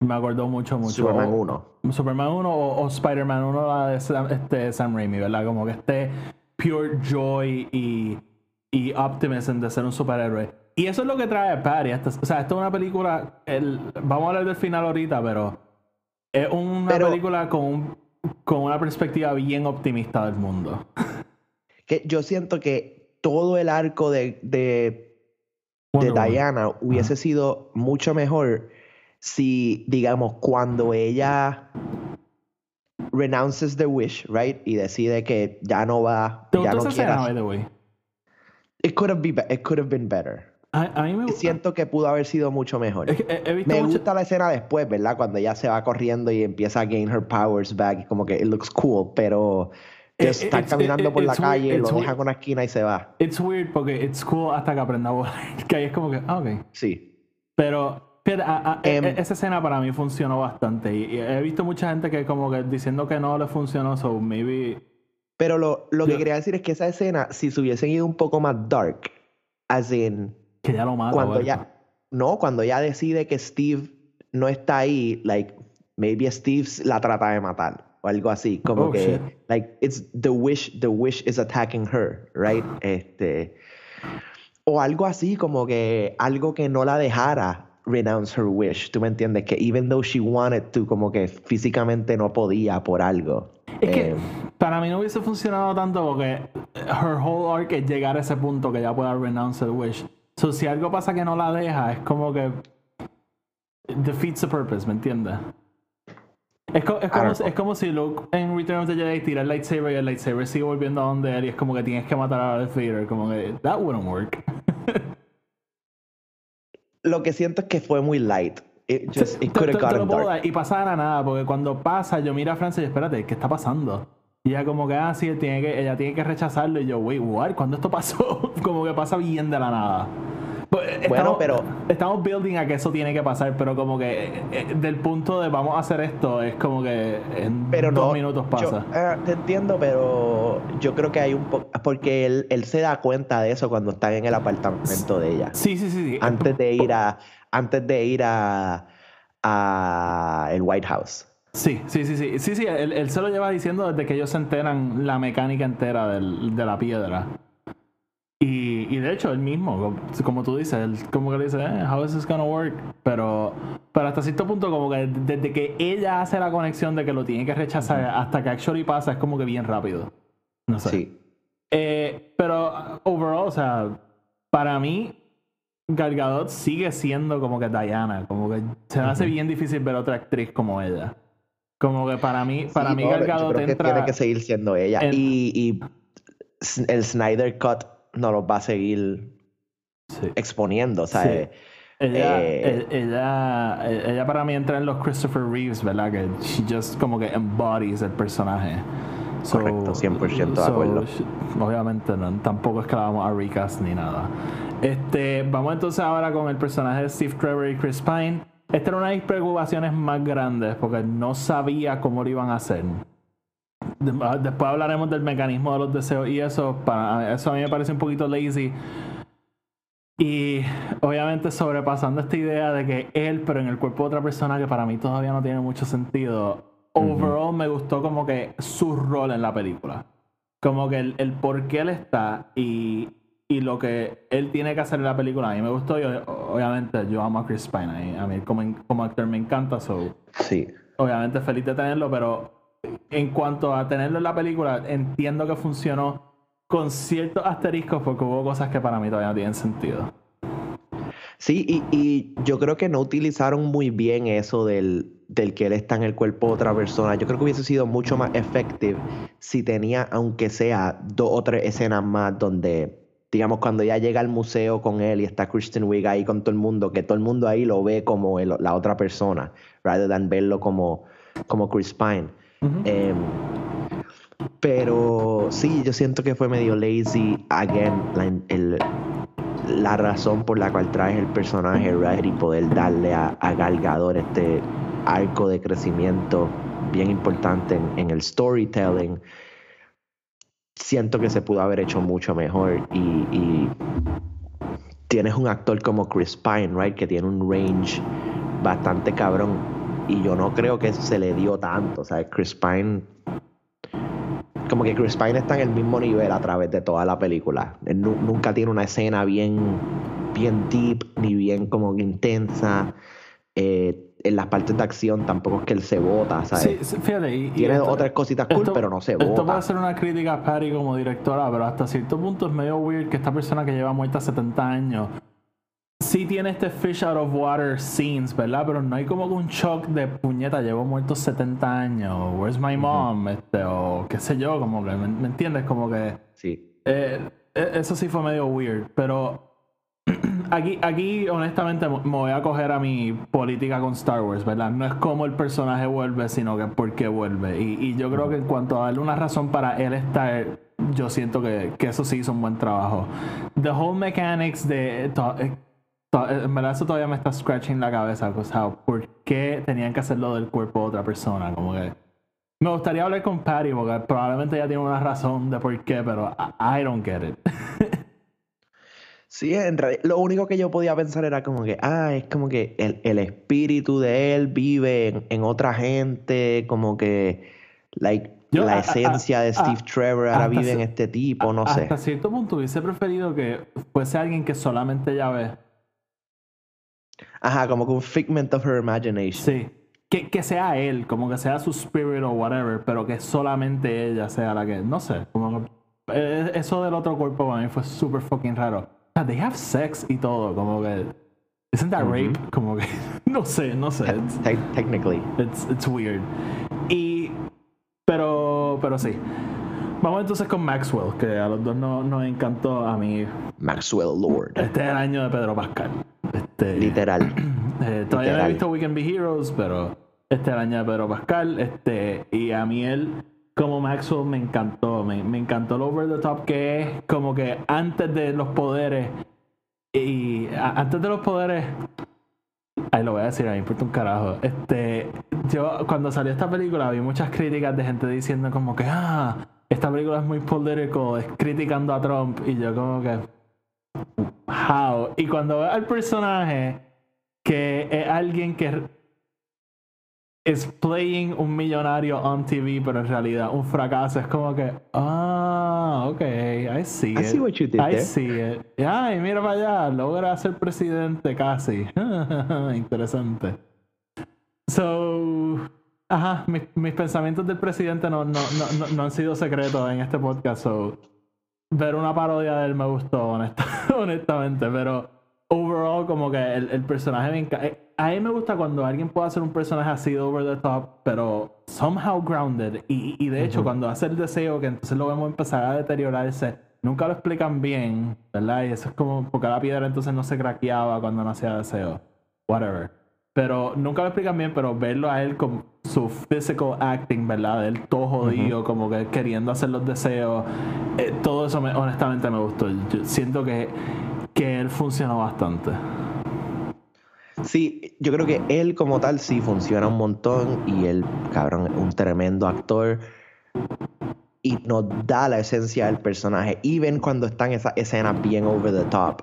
Me acordó mucho, mucho. Superman o- 1. Superman 1 o, o Spider-Man 1, la de Sam, este, Sam Raimi, ¿verdad? Como que este pure joy y, y optimism de ser un superhéroe. Y eso es lo que trae Patty. Esta- o sea, esto es una película. el- vamos a hablar del final ahorita, pero es una Pero- película con, un- con una perspectiva bien optimista del mundo. Que yo siento que todo el arco de, de. Diana hubiese sido mucho mejor si, digamos, cuando ella renounces the wish, right? Y decide que ya no va, ¿Te ya no escena, by quiere. the way? It could have, been, be- it could have been better. A, a mí me gusta. Siento que pudo haber sido mucho mejor. Es que he, he visto Me mucho- gusta la escena después, ¿verdad? Cuando ella se va corriendo y empieza a gain her powers back. Como que it looks cool, pero Eh, eh, está it's- caminando eh, por la it's weird- calle, lo deja en una esquina y se va. It's weird porque it's cool hasta que aprenda a volar. Que ahí es como que, ah, ok. Sí. Pero a- a- e- esa escena para mí funcionó bastante. Y, y he visto mucha gente que como que diciendo que no le funcionó, so maybe. Pero lo, lo que Yo- quería decir es que esa escena, si se hubiesen ido un poco más dark, as in, Que ya lo mata. cuando ya, no, cuando ya decide que Steve no está ahí, like, maybe Steve la trata de matar o algo así, como Oh, que, shit. like, it's the wish, the wish is attacking her, right? Este, o algo así, como que algo que no la dejara renounce her wish, ¿tú me entiendes? Que even though she wanted to, como que físicamente no podía por algo. Es que Eh, para mí no hubiese funcionado tanto porque her whole arc es llegar a ese punto que ya pueda renounce the wish. So, si algo pasa que no la deja, es como que defeats the purpose, ¿me entiendes? Es, co- es como, es como si Luke en Return of the Jedi tira el lightsaber y el lightsaber sigue volviendo a donde él y es como que tienes que matar a Darth Vader. Como que that wouldn't work. lo que siento es que fue muy light. It just, it Te- could te- have te lo gotten puedo dark. dar. Y pasa de la nada, porque cuando pasa, yo miro a Francia y yo, espérate, ¿qué está pasando? Y ella como que, ah, sí, él tiene que, ella tiene que rechazarlo. Y yo, wait, what? ¿Cuándo esto pasó? como que pasa bien de la nada. Pues, eh, Bueno, estamos- pero- Estamos building a que eso tiene que pasar, pero como que eh, eh, del punto de vamos a hacer esto, es como que en Pero dos no, minutos yo, pasa. eh, te entiendo, pero yo creo que hay un poco... Porque él, él se da cuenta de eso cuando están en el apartamento de ella. sí, sí, sí. sí. Antes de ir a... Antes de ir a... a el White House. Sí, sí, sí, sí. Sí, sí, él, él se lo lleva diciendo desde que ellos se enteran la mecánica entera del- de la piedra. Y, y de hecho, él mismo, como, tú dices, él como que le dice, eh, how is this gonna work? Pero, pero hasta cierto punto, como que desde que ella hace la conexión de que lo tiene que rechazar hasta que actually pasa, es como que bien rápido. No sé. Sí. Eh, pero uh, overall, o sea, para mí, Gal Gadot sigue siendo como que Diana, como que se me hace bien difícil ver otra actriz como ella. Como que para mí, para Sí, mí no, Gal yo Gadot creo que entra... tiene que seguir siendo ella. en- Y, el Snyder Cut no los va a seguir Sí. exponiendo, ¿sabes? Ella, Eh, e- ella, e- ella para mí entra en los Christopher Reeves, ¿verdad? Que she just como que embodies el personaje. So- Correcto, 100% de acuerdo. obviamente no, tampoco es que la vamos a recast ni nada. Este, vamos entonces ahora con el personaje de Steve Trevor y Chris Pine. esta era una de mis preocupaciones más grandes porque no sabía cómo lo iban a hacer. De- Después hablaremos del mecanismo de los deseos y eso. Para, eso a mí me parece un poquito lazy. Y obviamente sobrepasando esta idea de que él, pero en el cuerpo de otra persona que para mí todavía no tiene mucho sentido. Overall me gustó como que su rol en la película. Como que el, el por qué él está y, y lo que él tiene que hacer en la película. A mí me gustó y obviamente yo amo a Chris Pine. A mí- A mí como, como actor me encanta. So, Sí. obviamente feliz de tenerlo, pero en cuanto a tenerlo en la película, entiendo que funcionó con ciertos asteriscos porque hubo cosas que para mí todavía no tienen sentido. Sí, y, yo creo que no utilizaron muy bien eso del, del que él está en el cuerpo de otra persona. Yo creo que hubiese sido mucho más efectivo si tenía, aunque sea dos o tres escenas más donde, digamos, cuando ya llega al museo con él y está Kristen Wiig ahí con todo el mundo, que todo el mundo ahí lo ve como la otra persona, rather than verlo como, como Chris Pine. Em, pero sí, yo siento que fue medio lazy. Again, la, razón por la cual traes el personaje, right? Y poder darle a, a Gal Gadot este arco de crecimiento bien importante en, en el storytelling. Siento que se pudo haber hecho mucho mejor. Y, y tienes un actor como Chris Pine, right? Que tiene un range bastante cabrón. Y yo no creo que se le dio tanto. O sea, Chris Pine como que Chris Pine está en el mismo nivel a través de toda la película. Él nu- nunca tiene una escena bien, bien deep, ni bien como intensa. Eh, en las partes de acción tampoco es que él se bota, ¿sabes? Sí, fíjate. y- y Tiene esto- otras cositas cool, esto- pero no se Esto bota. puede ser una crítica a Patty como directora, pero hasta cierto punto es medio weird que esta persona que lleva muerta 70 años sí tiene este fish out of water scenes, ¿verdad? Pero no hay como un shock de puñeta, llevo muerto 70 años, where's my mom, este, o qué sé yo, como que, ¿me, me entiendes? Como que Sí. eh, eh, eso sí fue medio weird, pero aquí, aquí honestamente me me voy a coger a mi política con Star Wars, ¿verdad? No es como el personaje vuelve, sino que por qué vuelve. Y, y yo creo que en cuanto a darle una razón para él estar, yo siento que, que eso sí hizo un buen trabajo. The whole mechanics de... eh, En verdad eso todavía me está scratching la cabeza, o sea, ¿por qué tenían que hacerlo del cuerpo de otra persona? Como que... Me gustaría hablar con Patty porque probablemente ella tiene una razón de por qué, pero I, I don't get it. Sí, en realidad, lo único que yo podía pensar era como que, ah, es como que el, el espíritu de él vive en, en otra gente, como que, like, Yo, la a- a- esencia de Steve Trevor ahora vive en este tipo, no sé. Hasta cierto punto hubiese preferido que fuese alguien que solamente ella ve. Ajá, como que un figment of her imagination. Sí. Que, que sea él, como que sea su spirit o whatever, pero que solamente ella sea la que. No sé. Como que, eh, eso del otro cuerpo para mí fue súper fucking raro. O sea, they have sex y todo, como que. Isn't that rape? Como que. No sé, no sé. It's- Te- technically. It's, it's weird. Y. Pero. Pero sí. Vamos entonces con Maxwell, que a los dos no- nos encantó. A mí. Maxwell Lord. Este es el año de Pedro Pascal. Este, Literal. eh, todavía no he visto We Can Be Heroes, pero este es el año de Pedro Pascal. Este, y a mí él, como Maxwell, me encantó. Me, me encantó lo over the top que es. Como que antes de los poderes. Y a- antes de los poderes. Ahí lo voy a decir, a mí me importa un carajo. Este, yo cuando salió esta película vi muchas críticas de gente diciendo como que, ah, esta película es muy político, es criticando a Trump. Y yo como que, how? Y cuando veo al personaje que es alguien que es playing un millonario on TV, pero en realidad un fracaso, es como que, ah, ok, I see I it. see what you did I there. see it. Ay, mira para allá, logra ser presidente casi. Interesante. So, ajá, mis, mis pensamientos del presidente no, no, no, no, no han sido secretos en este podcast. So, ver una parodia de él me gustó, honesta- honestamente, pero overall, como que el, el personaje me encanta. A mí me gusta cuando alguien puede hacer un personaje así de over the top, pero somehow grounded. Y, y de hecho, cuando hace el deseo, que entonces lo vemos empezar a deteriorarse, nunca lo explican bien, ¿verdad? Y eso es como porque la piedra entonces no se craqueaba cuando no hacía deseo. Whatever. Pero nunca lo explican bien, pero verlo a él con su physical acting, ¿verdad? Él todo jodido, como que queriendo hacer los deseos. eh, todo eso me- honestamente me gustó. Yo siento que, que él funcionó bastante. Sí, yo creo que él como tal sí funciona un montón y él, cabrón, es un tremendo actor y nos da la esencia del personaje. Y ven cuando están esas escenas bien over the top,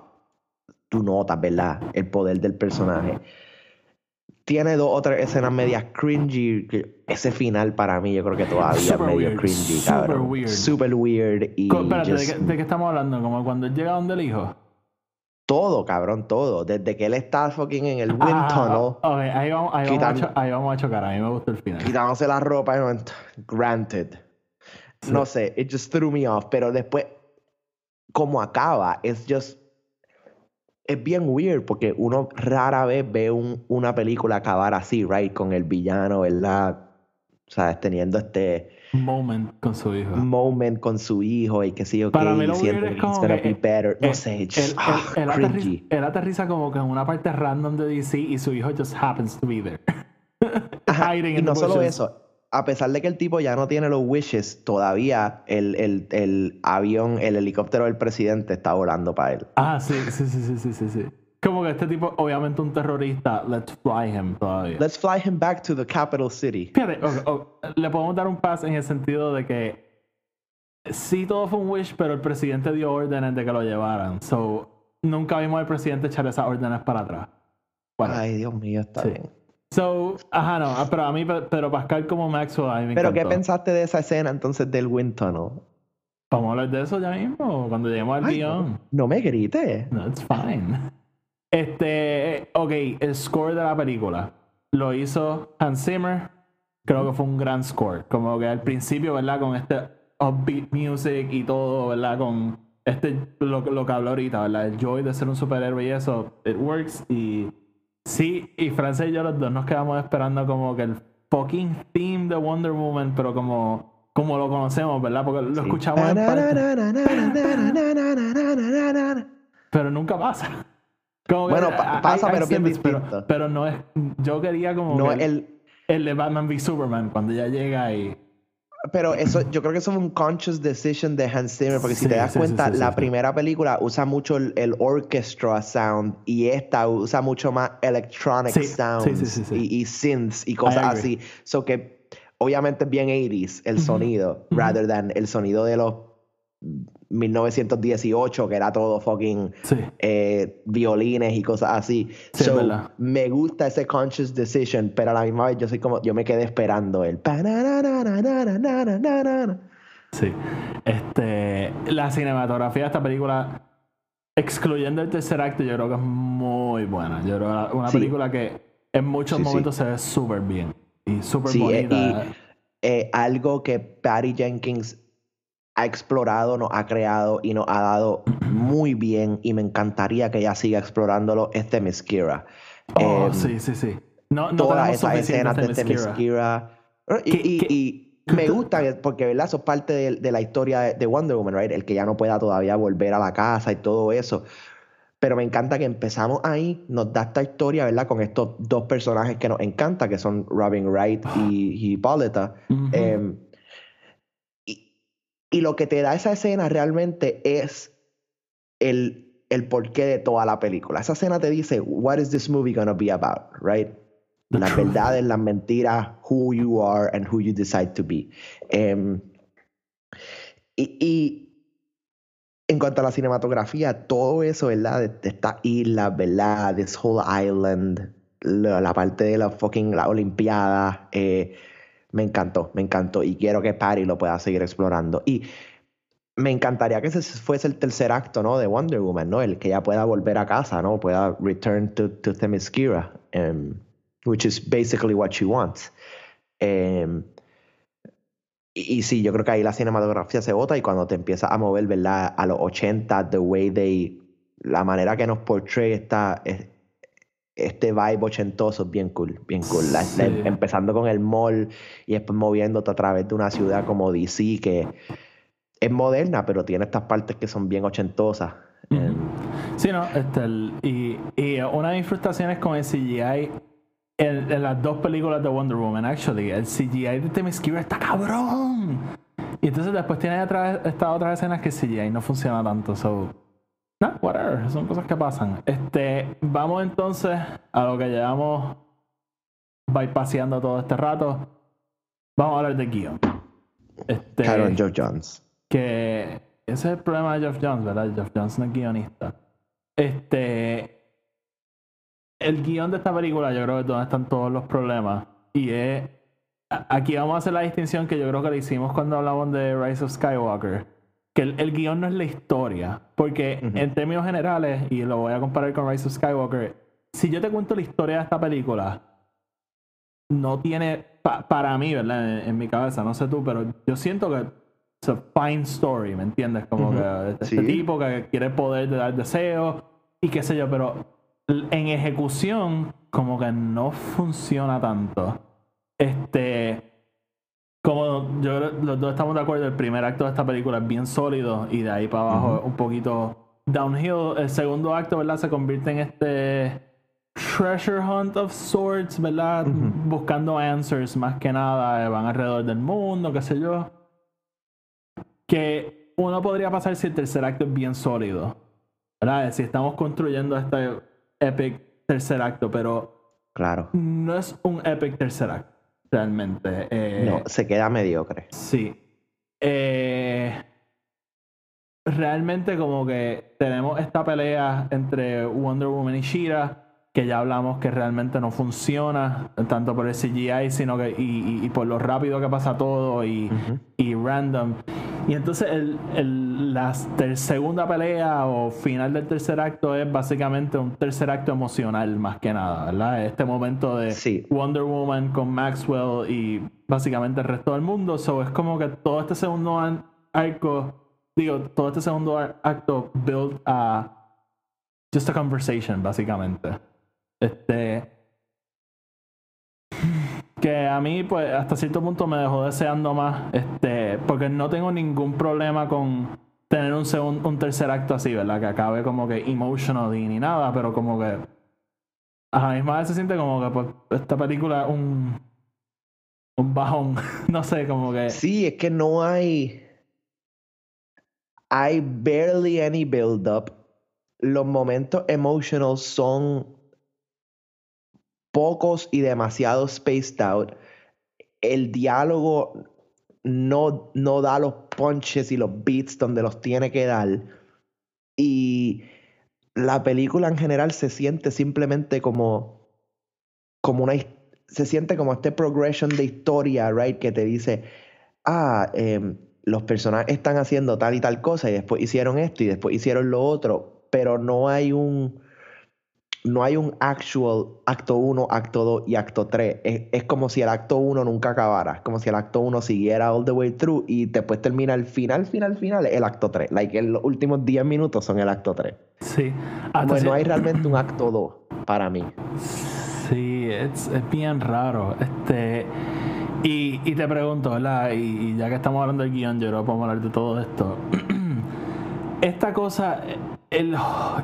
tú notas, ¿verdad? El poder del personaje. Tiene dos otras escenas medias cringy. Ese final para mí yo creo que todavía es medio weird, cringy, super cabrón. weird. Super weird y Espérate, ¿de qué, de qué estamos hablando? Como cuando llega donde el hijo. todo, cabrón, todo. Desde que él está fucking en el wind Ah, tunnel. ok, ahí vamos, ahí, vamos a Quitan- cho- ahí vamos a chocar. A mí me gustó el final. quitándose la ropa. y Granted. No sé, it just threw me off. Pero después, como acaba, es just. Es bien weird porque uno rara vez ve un- una película acabar así, right? Con el villano, ¿verdad? ¿Sabes? Teniendo este Moment con su hijo. moment con su hijo y que sí, ok, Para mí lo es como que, be better. No sé, él, just, él- ah, él aterriza, él aterriza como que en una parte random de DC y su hijo just happens to be there. Ajá, Hiding y no the solo eso, a pesar de que el tipo ya no tiene los wishes, todavía el, el, el avión, el helicóptero del presidente está volando para él. Ah, sí, sí, sí, sí, sí, sí, sí. Como que este tipo, obviamente un terrorista, let's fly him todavía. Let's fly him back to the capital city. Fíjate, le podemos dar un pass en el sentido de que sí todo fue un wish, pero el presidente dio órdenes de que lo llevaran. So, nunca vimos al presidente echar esas órdenes para atrás. Bueno, Ay, Dios mío, está Sí. bien. So, ajá, no, ah, pero a mí, pero Pascal como Maxwell, a mí me Pero ¿qué pensaste de esa escena entonces del wind tunnel? Vamos a hablar de eso ya mismo, cuando lleguemos al Ay, guion. no, no me grites. No, it's fine. Este, ok, el score de la película lo hizo Hans Zimmer. Creo que fue un gran score. Como que al principio, ¿verdad? Con este upbeat music y todo, ¿verdad? Con este, lo, lo que habló ahorita, ¿verdad? El joy de ser un superhéroe y eso, it works. Y sí, y Francia y yo los dos nos quedamos esperando como que el fucking theme de Wonder Woman, pero como, como lo conocemos, ¿verdad? Porque lo escuchamos en parte pero nunca pasa. Como que Bueno, pa- hay- pasa, hay pero bien snippets, pero, distinto. pero no es. Yo quería como. No que el, el de Batman v Superman, cuando ya llega y. Pero eso, yo creo que eso fue un conscious decision de Hans Zimmer, porque si Sí, te das sí, cuenta, sí, la primera película usa mucho el, el orchestra sound y esta usa mucho más electronic sounds. Y, y synths y cosas así. So que obviamente es bien 80s el sonido, rather than el sonido de los 1918, que era todo fucking violines y cosas así. Sí, me gusta ese conscious decision, pero a la misma vez yo soy como, yo me quedé esperando el. Sí. Este, la cinematografía de esta película, excluyendo el tercer acto, yo creo que es muy buena. Yo creo que una película que en muchos momentos se ve súper bien y súper bonita. Y, algo que Patty Jenkins ha explorado, nos ha creado y nos ha dado muy bien y me encantaría que ella siga explorándolo es Themyscira. oh, em, sí, sí, sí. No, no Todas esas escenas de Themyscira. Y, ¿Qué- y- qué- y me gusta que- porque, ¿verdad? Eso es parte de, de la historia de, de Wonder Woman, right? El que ya no pueda todavía volver a la casa y todo eso. Pero me encanta que empezamos ahí, nos da esta historia, ¿verdad? Con estos dos personajes que nos encanta, que son Robin Wright y, y, y lo que te da esa escena realmente es el, el porqué de toda la película. Esa escena te dice, what is this movie gonna be about, right? Las verdades, las mentiras, who you are and who you decide to be. Em, y, y en cuanto a la cinematografía, todo eso, ¿verdad? De, de esta isla, ¿verdad? This whole island, la, la parte de la fucking la Olimpiada, eh, me encantó, me encantó. Y quiero que Patty lo pueda seguir explorando. Y me encantaría que ese fuese el tercer acto, ¿no? De Wonder Woman, ¿no? El que ella pueda volver a casa, ¿no? Pueda return to, to Themyscira, em, which is basically what she wants. Em, y, y sí, yo creo que ahí la cinematografía se bota y cuando te empiezas a mover, ¿verdad? A los 80, the way they, la manera que nos portray esta, es- este vibe ochentoso es bien cool, bien cool. La- la- Sí. empezando con el mall y después moviéndote a través de una ciudad como DC que es moderna, pero tiene estas partes que son bien ochentosas. Em, Sí, no, este, el- y, y una de mis frustraciones con el CGI en, en las dos películas de Wonder Woman, actually, el CGI de Themyscira está cabrón. Y entonces después tiene estas otras escenas que el CGI no funciona tanto, so... No, whatever, son cosas que pasan. Este, vamos entonces a lo que llevamos bypaseando todo este rato. Vamos a hablar de guion. Este, Claro, Joe Jones. que ese es el problema de Jeff Jones, ¿verdad? Jeff Jones no es guionista. Este. El guion de esta película, yo creo que es donde están todos los problemas. Y es. Aquí vamos a hacer la distinción que yo creo que le hicimos cuando hablamos de Rise of Skywalker. Que el, el guion no es la historia. Porque Ujú. en términos generales, y lo voy a comparar con Rise of Skywalker, si yo te cuento la historia de esta película, no tiene, pa- para mí, ¿verdad? En, en mi cabeza, no sé tú, pero yo siento que es a fine story, ¿me entiendes? Como que este Sí. tipo que quiere poder de dar deseos y qué sé yo, pero en ejecución como que no funciona tanto. Este, como yo creo- los dos estamos de acuerdo, el primer acto de esta película es bien sólido y de ahí para abajo un poquito downhill. El segundo acto, ¿verdad? Se convierte en este treasure hunt of sorts, ¿verdad? Buscando answers más que nada, eh, van alrededor del mundo, qué sé yo. Que uno podría pasar si el tercer acto es bien sólido, ¿verdad? Si estamos construyendo este epic tercer acto, pero Claro. no es un epic tercer acto, realmente. Eh, No, se queda mediocre. Sí. Eh, realmente como que tenemos esta pelea entre Wonder Woman y Shira, que ya hablamos que realmente no funciona, tanto por el CGI, sino que y, y- y por lo rápido que pasa todo y, y random. Y entonces el, el- la segunda pelea o final del tercer acto es básicamente un tercer acto emocional más que nada, ¿verdad? Este momento de Sí. Wonder Woman con Maxwell y básicamente el resto del mundo. So es como que todo este segundo arco, digo, todo este segundo acto built a just a conversation, básicamente. Este. Que a mí, pues, hasta cierto punto me dejó deseando más. Este. Porque no tengo ningún problema con tener un segundo, un tercer acto así, ¿verdad? Que acabe como que emotional y ni nada, pero como que. A la misma vez se siente como que pues, esta película un. Un bajón. no sé, como que. Sí, es que no hay. Hay barely any build up. Los momentos emotional son pocos y demasiado spaced out. El diálogo no, no da los punches y los beats donde los tiene que dar. Y la película en general se siente simplemente como, como una se siente como este progression de historia, right? Que te dice, ah, em, los personajes están haciendo tal y tal cosa y después hicieron esto y después hicieron lo otro, pero no hay un no hay un actual acto 1, acto 2 y acto 3. Es, es como si el acto 1 nunca acabara. Es como si el acto 1 siguiera all the way through y después termina el final, final, final, el acto 3. Like, los últimos 10 minutos son el acto 3. Sí. Hasta Pues no hay realmente un acto 2 para mí. Sí, es, es bien raro. Este. Y, y te pregunto, ¿verdad? Y, y ya que estamos hablando del guion, yo que podemos hablar de todo esto. Esta cosa, el,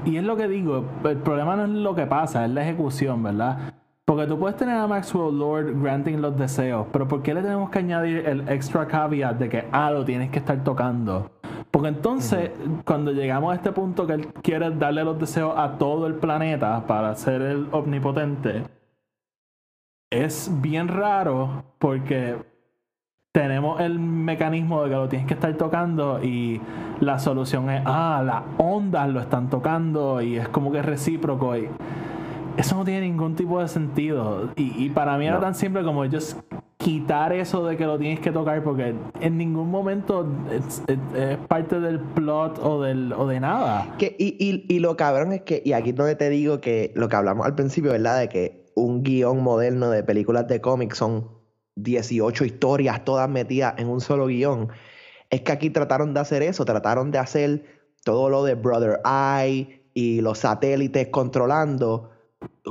y es lo que digo, el problema no es lo que pasa, es la ejecución, ¿verdad? Porque tú puedes tener a Maxwell Lord granting los deseos, pero ¿por qué le tenemos que añadir el extra caveat de que, ah, lo tienes que estar tocando? Porque entonces, cuando llegamos a este punto que él quiere darle los deseos a todo el planeta para ser el omnipotente, es bien raro porque tenemos el mecanismo de que lo tienes que estar tocando y la solución es, ah, las ondas lo están tocando y es como que es recíproco y eso no tiene ningún tipo de sentido. Y, y para mí era tan simple como ellos quitar eso de que lo tienes que tocar porque en ningún momento es, es- es parte del plot o, del, o de nada. Que, y, y, y lo cabrón es que, y aquí es donde te digo que lo que hablamos al principio, ¿verdad? De que un guion moderno de películas de cómics son 18 historias todas metidas en un solo guion. Es que aquí trataron de hacer eso, trataron de hacer todo lo de Brother Eye y los satélites controlando,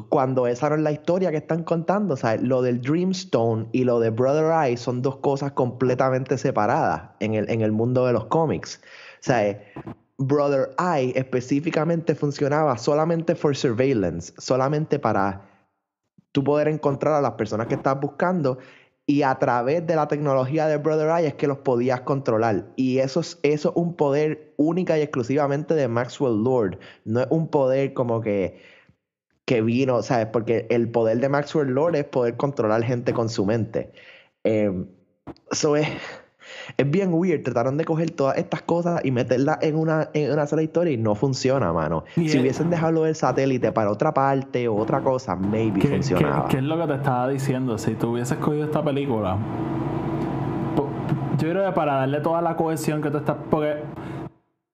cuando esa no es la historia que están contando. O lo del Dreamstone y lo de Brother Eye son dos cosas completamente separadas en el, en el mundo de los cómics. O Brother Eye específicamente funcionaba solamente for surveillance, solamente para tú poder encontrar a las personas que estás buscando y a través de la tecnología de Brother Eye es que los podías controlar. Y eso es, eso es un poder única y exclusivamente de Maxwell Lord. No es un poder como que, que vino, ¿sabes? Porque el poder de Maxwell Lord es poder controlar gente con su mente. Eso es, es bien weird. Trataron de coger todas estas cosas y meterlas en una, en una sola historia y no funciona, mano. Si es- hubiesen dejado el satélite para otra parte o otra cosa, maybe ¿Qué, funcionaba. qué es lo que te estaba diciendo? Si tú hubieses cogido esta película, yo creo que para darle toda la cohesión que tú estás. Porque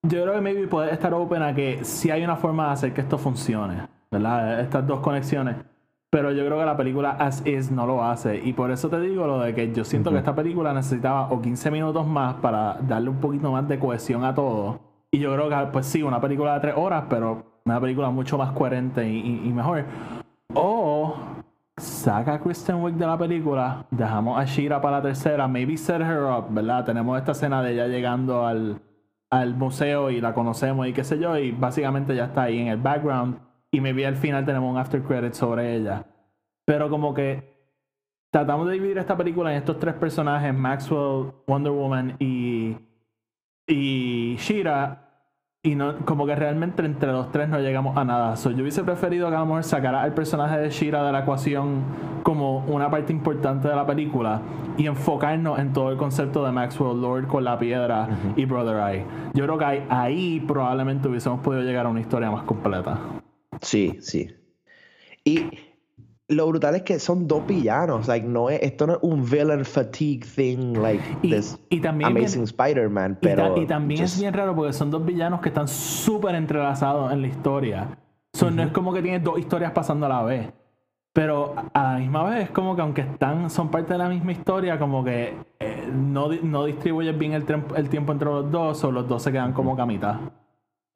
yo creo que maybe puedes estar open a que si hay una forma de hacer que esto funcione, ¿verdad? Estas dos conexiones. Pero yo creo que la película as is no lo hace. Y por eso te digo lo de que yo siento que esta película necesitaba o 15 minutos más para darle un poquito más de cohesión a todo. Y yo creo que, pues sí, una película de tres horas, pero una película mucho más coherente y, y- y mejor. O saca a Kristen Wiig de la película, dejamos a Shira para la tercera, maybe set her up, ¿verdad? Tenemos esta escena de ella llegando al, al museo y la conocemos y qué sé yo, y básicamente ya está ahí en el background. Y maybe al final tenemos un after credit sobre ella. Pero como que tratamos de dividir esta película en estos tres personajes, Maxwell, Wonder Woman y, y Shira. Y no, como que realmente entre los tres no llegamos a nada. So, yo hubiese preferido que a lo mejor sacara al personaje de Shira de la ecuación como una parte importante de la película y enfocarnos en todo el concepto de Maxwell Lord con la piedra y Brother Eye. Yo creo que ahí probablemente hubiésemos podido llegar a una historia más completa. Sí, sí. Y lo brutal es que son dos villanos. Like, no es, esto no es un villain fatigue thing like Y- this y también Amazing Spider-Man. Pero y también es bien raro porque son dos villanos que están súper entrelazados en la historia. So, No es como que tienes dos historias pasando a la vez. Pero a la misma vez es como que aunque están, son parte de la misma historia, como que eh, no, no distribuyes bien el, el tiempo entre los dos, o los dos se quedan como que a mitad.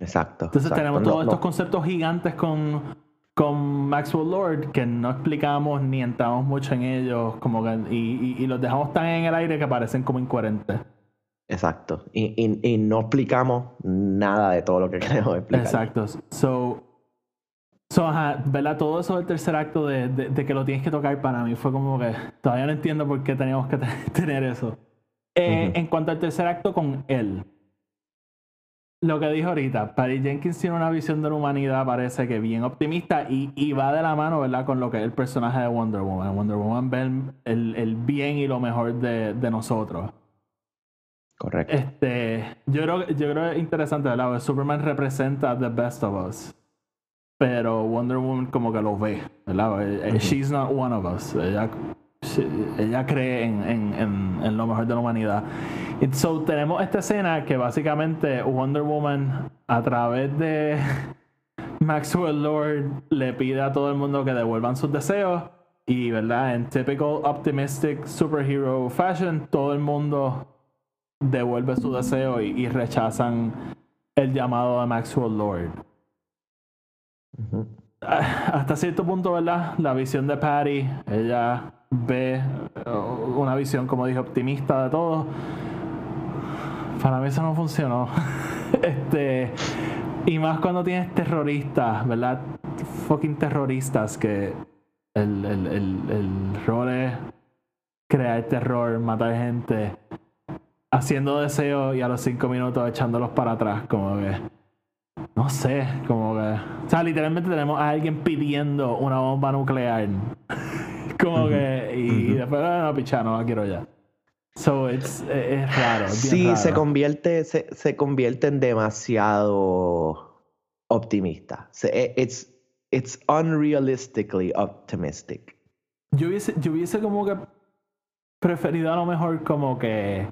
Exacto. Entonces exacto. tenemos No- todos no- estos conceptos gigantes con, con Maxwell Lord que no explicamos ni entramos mucho en ellos, como que, y, y- y los dejamos tan en el aire que parecen como incoherentes. Exacto. Y, y- y no explicamos nada de todo lo que queremos explicar. Exacto. So, so ajá, ¿verdad? Todo eso del tercer acto de, de- de que lo tienes que tocar para mí fue como que todavía no entiendo por qué teníamos que te- tener eso. Eh. En cuanto al tercer acto con él, lo que dijo ahorita, Patty Jenkins tiene una visión de la humanidad, parece que bien optimista y, y va de la mano, ¿verdad? Con lo que es el personaje de Wonder Woman. Wonder Woman ve el, el- el bien y lo mejor de, de nosotros. Correcto. Este, yo creo, yo creo que es interesante, ¿verdad? Superman representa the best of us. Pero Wonder Woman como que lo ve, ¿verdad? Eh, She's not one of us. Ella, ella cree en, en- en- en lo mejor de la humanidad. Y so, tenemos esta escena que básicamente Wonder Woman a través de Maxwell Lord le pide a todo el mundo que devuelvan sus deseos. Y, ¿verdad? En typical optimistic superhero fashion, todo el mundo devuelve su deseo y, y rechazan el llamado de Maxwell Lord. Ah, Hasta cierto punto, ¿verdad? La visión de Patty, ella ve eh, una visión, como dije, optimista de todo. Para mí eso no funcionó. este, y más cuando tienes terroristas, ¿verdad? Fucking terroristas que el, el, el, el rol es crear terror, matar gente, haciendo deseos y a los cinco minutos echándolos para atrás, como que. No sé, como que. O sea, literalmente tenemos a alguien pidiendo una bomba nuclear. como que. Y, después, "Ah, no, picha, no la quiero ya. So, it's, es, es raro. es Sí, raro. se convierte, se, se convierte en demasiado optimista. Se- e- it's, it's unrealistically optimistic. Yo hubiese, yo hubiese como que preferido a lo mejor como que.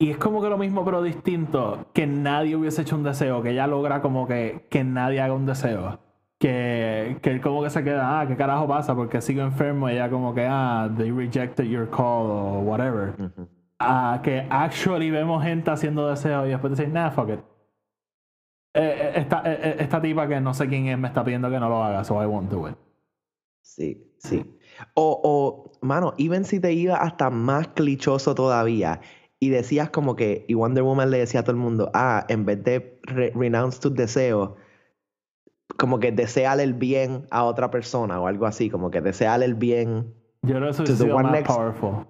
Y es como que lo mismo pero distinto, que nadie hubiese hecho un deseo, que ella logra como que, que nadie haga un deseo. Que, que él como que se queda, ah, ¿qué carajo pasa? Porque sigo enfermo y ella como que, ah, they rejected your call o whatever. Ujú. A que actually vemos gente haciendo deseos y después decir, nah, fuck it. Eh, eh, esta, eh, eh, esta tipa que no sé quién es me está pidiendo que no lo haga, so I won't do it. Sí, sí. O, o, mano, even si te iba hasta más clichoso todavía y decías como que, y Wonder Woman le decía a todo el mundo, ah, en vez de re- renounce tus deseos, como que deseale el bien a otra persona o algo así, como que deseale el bien Yo creo que eso sido más next- powerful.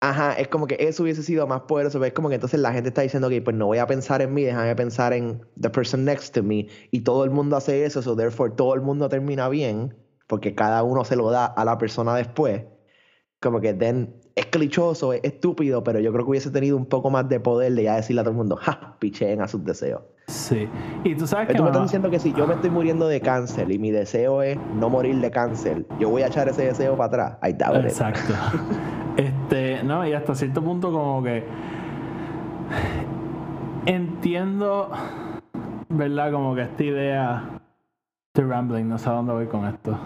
Ajá, es como que eso hubiese sido más poderoso. Es como que entonces la gente está diciendo que pues no voy a pensar en mí, déjame pensar en the person next to me. Y todo el mundo hace eso, so therefore todo el mundo termina bien, porque cada uno se lo da a la persona después. Como que then es clichoso, es estúpido, pero yo creo que hubiese tenido un poco más de poder de ya decirle a todo el mundo, ja, picheen a sus deseos. Sí. Y tú sabes que tú me estás diciendo que si yo me estoy muriendo de cáncer y mi deseo es no morir de cáncer, yo voy a echar ese deseo para atrás. Doubt it. Exacto. Este, no, y hasta cierto punto como que entiendo, ¿verdad? Como que esta idea de rambling, no sé a dónde voy con esto.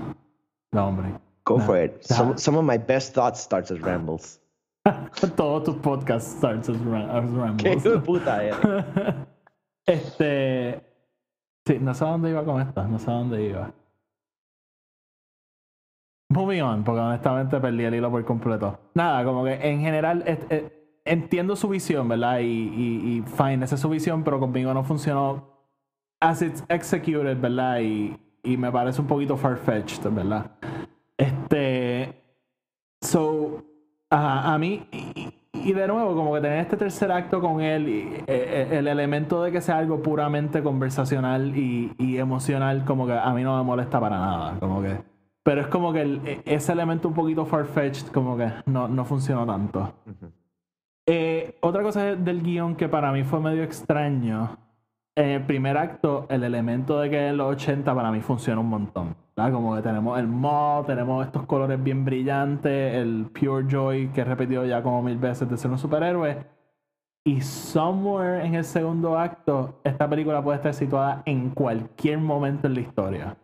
No, hombre. Go for it. Some, some of my best thoughts starts as rambles. Todos tus podcasts starts as, ram- as rambles. ¿Qué puta eres? Este. Sí, no sé a dónde iba con esto, no sé a dónde iba. Moving on, porque honestamente perdí el hilo por completo. Nada, como que en general es- entiendo su visión, ¿verdad? Y, fine, esa es su visión, pero conmigo no funcionó as it's executed, ¿verdad? Y, y me parece un poquito far-fetched, ¿verdad? Este. So, a mí, y, de nuevo, como que tener este tercer acto con él, y, eh, eh, el elemento de que sea algo puramente conversacional y, y emocional, como que a mí no me molesta para nada, como que. Pero es como que el- e- ese elemento un poquito far-fetched, como que no, no funcionó tanto. Eh, otra cosa del guion que para mí fue medio extraño. En el primer acto, el elemento de que en los 80 para mí funciona un montón. ¿Verdad? Como que tenemos el mod, tenemos estos colores bien brillantes, el Pure Joy que he repetido ya como mil veces de ser un superhéroe. Y somewhere en el segundo acto, esta película puede estar situada en cualquier momento en la historia.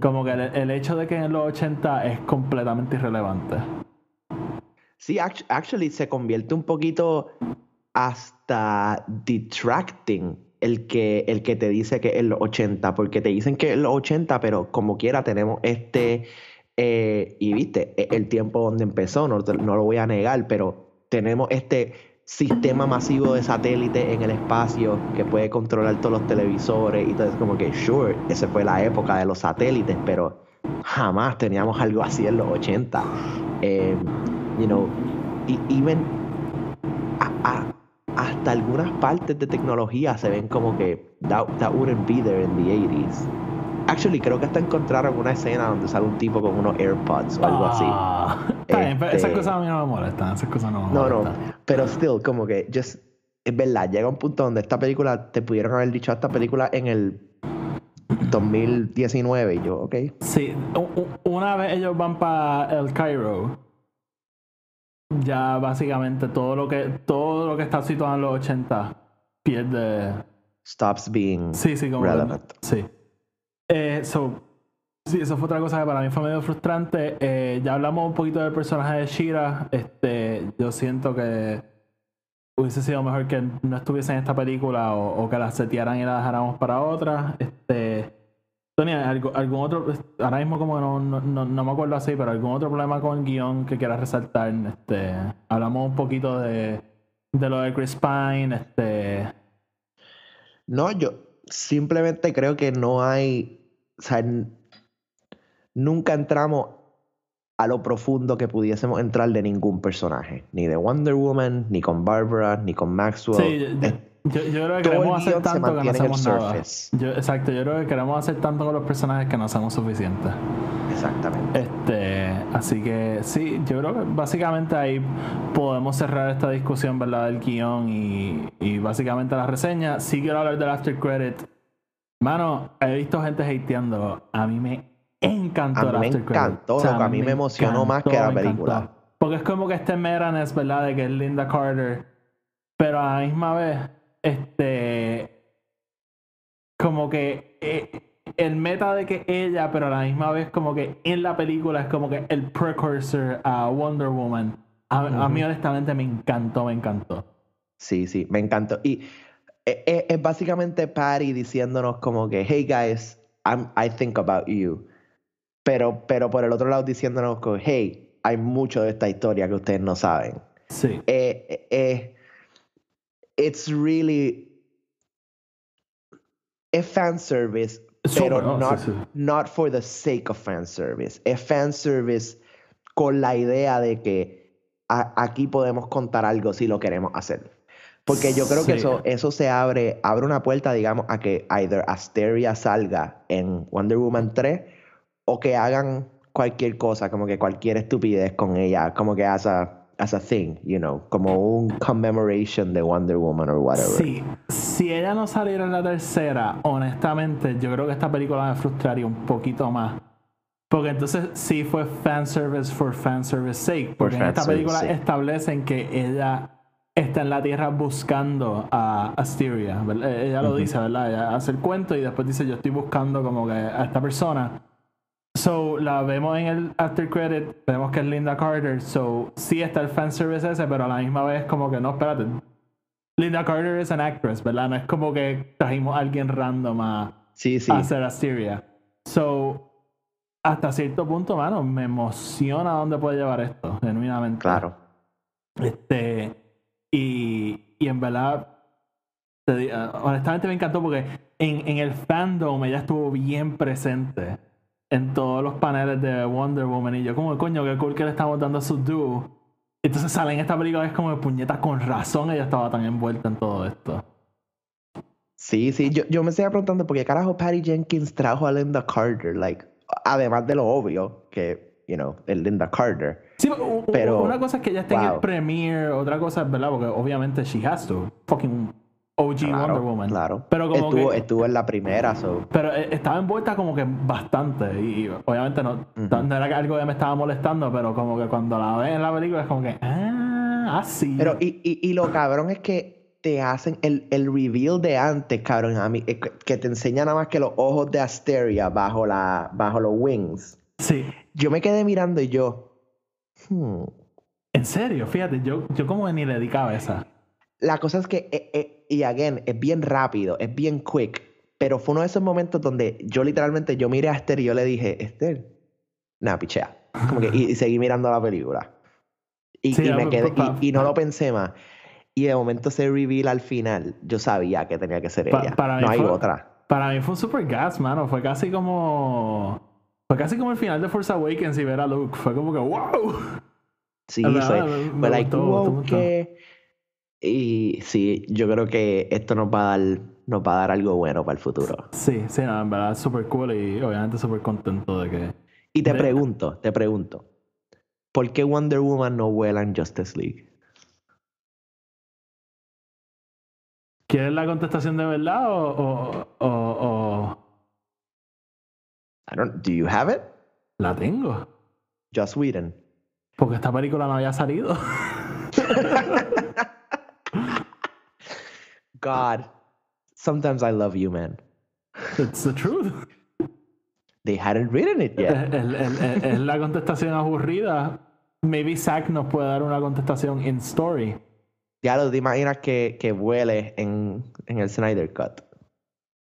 Como que el, el hecho de que en los 80 es completamente irrelevante. Sí, act- actually se convierte un poquito hasta detracting el que, el que te dice que es los 80, porque te dicen que es los 80, pero como quiera tenemos este, eh, y viste, e- el tiempo donde empezó, no, no lo voy a negar, pero tenemos este sistema masivo de satélite en el espacio que puede controlar todos los televisores y todo eso, como que, sure, esa fue la época de los satélites, pero jamás teníamos algo así en los 80. Eh, you know, y even hasta algunas partes de tecnología se ven como que that, that wouldn't be there in the 80s. Actually, creo que hasta encontraron una escena donde sale un tipo con unos AirPods o algo así. Ah, está bien, pero esas Este- cosas a mí no me molestan, esas cosas no me No, no, pero still, como que just, es verdad, llega un punto donde esta película, te pudieron haber dicho esta película en el 2019 y yo, ok. Sí, una vez ellos van para el Cairo, ya básicamente todo lo que todo lo que está situado en los 80 pierde. Stops being Sí, sí, como que- relevant. sí. Eh, so, sí, eso fue otra cosa que para mí fue medio frustrante. Eh, ya hablamos un poquito del personaje de Shira. Este, yo siento que hubiese sido mejor que no estuviese en esta película o, o que la setearan y la dejáramos para otra. Este, Tony, ¿algo- ¿algún otro, ahora mismo como no, no, no, me acuerdo así, pero algún otro problema con el guion que quieras resaltar? Este, hablamos un poquito de, de lo de Chris Pine, este, No, yo simplemente creo que no hay, o sea, n- nunca entramos a lo profundo que pudiésemos entrar de ningún personaje, ni de Wonder Woman, ni con Barbara, ni con Maxwell. Sí, yo- yo- creo que todo queremos hacer tanto que no hacemos nada. Yo- exacto, yo creo que queremos hacer tanto con los personajes que no hacemos suficiente. Exactamente. Este, así que sí, yo creo que básicamente ahí podemos cerrar esta discusión, ¿verdad? Del guion y, y básicamente la reseña. Sí quiero hablar del after credit. Mano, he visto gente hateando. A mí me encantó A mí el me after credit. encantó, loco, a mí me emocionó más que la película. encantó. Porque es como que este Meranes, ¿verdad? De que es Linda Carter. Pero a la misma vez, este. Como que. eh, el meta de que ella, pero a la misma vez, como que en la película es como que el precursor a Wonder Woman. A, a mí, honestamente, me encantó, me encantó. Sí, sí, me encantó. Y e- e- es, básicamente Patty diciéndonos como que, hey guys, I'm, I think about you. Pero, pero por el otro lado diciéndonos como, hey, hay mucho de esta historia que ustedes no saben. Sí. Eh, eh, eh, it's really es fan service, pero ¿no? not, Sí, sí. not for the sake of fan service. Es fan service con la idea de que a- aquí podemos contar algo si lo queremos hacer. Porque yo creo que eso, eso se abre, abre una puerta, digamos, a que either Asteria salga en Wonder Woman 3 o que hagan cualquier cosa, como que cualquier estupidez con ella, como que as a, as a thing, you know, como un commemoration de Wonder Woman or whatever. Sí, si ella no saliera en la tercera, honestamente, yo creo que esta película me frustraría un poquito más. Porque entonces sí fue fanservice for fanservice sake. Porque en esta película sake. establecen que ella está en la Tierra buscando a Asteria. Ella lo dice, ¿verdad? Ella hace el cuento y después dice, yo estoy buscando como que a esta persona. So, la vemos en el after credit, vemos que es Linda Carter. So, sí está el fanservice ese, pero a la misma vez como que no, espérate. Linda Carter es an actress, ¿verdad? No es como que trajimos a alguien random a, Sí, sí. a hacer Asteria. So, hasta cierto punto, mano, me emociona dónde puede llevar esto, genuinamente. Claro. Este, y, y en verdad, honestamente me encantó porque en, en el fandom ella estuvo bien presente en todos los paneles de Wonder Woman. Y yo, como, coño, qué cool que le estamos dando a su dúo. Entonces sale en esta película, es como puñeta, con razón ella estaba tan envuelta en todo esto. Sí, sí, yo, yo me estaba preguntando por qué carajo Patty Jenkins trajo a Linda Carter, like, además de lo obvio, que, you know, el Linda Carter. Sí, Pero, una cosa es que ella esté en el premiere, otra cosa es, ¿verdad? Porque obviamente she has to. Fucking OG Claro, Wonder Woman. claro. Pero como estuvo, que, estuvo en la primera, so. Pero eh, estaba envuelta como que bastante. Y, y obviamente no, no era que algo que me estaba molestando, pero como que cuando la ves en la película es como que, ah, así. Pero, y, y, y lo cabrón es que te hacen el, el reveal de antes, cabrón, a mí, eh, que que te enseña nada más que los ojos de Asteria bajo, la, bajo los wings. Sí. Yo me quedé mirando y yo, hmm. En serio, fíjate, yo, yo como que ni le di cabeza. La cosa es que, eh, eh, y again, es bien rápido, es bien quick, pero fue uno de esos momentos donde yo literalmente, yo miré a Esther y yo le dije, Esther, nah, pichea. Como que, y, y seguí mirando la película. Y, Sí, y me quedé, y, y no lo pensé más. Y de momento se reveal al final, yo sabía que tenía que ser Pa- ella. para no hay fue- otra. Para mí fue un super gas, mano. Fue casi como. Fue casi como el final de Force Awakens y ver a Luke. Fue como que, wow. Sí, fue, like, wow, gustó. Y sí, yo creo que esto nos va a dar, nos va a dar algo bueno para el futuro. Sí, sí, no, en verdad, super cool y obviamente súper contento de que. Y te De- pregunto, te pregunto, ¿por qué Wonder Woman no vuela en Justice League? ¿Quieres la contestación de verdad o.? o, o, o- I don't, do you have it? La tengo. Joss Whedon. Porque esta película no había salido. God, sometimes I love you, man. It's the truth. They hadn't written it yet. es- la contestación aburrida. Maybe Zack nos puede dar una contestación in story. Ya lo te imaginas que, que vuele en, en el Snyder Cut.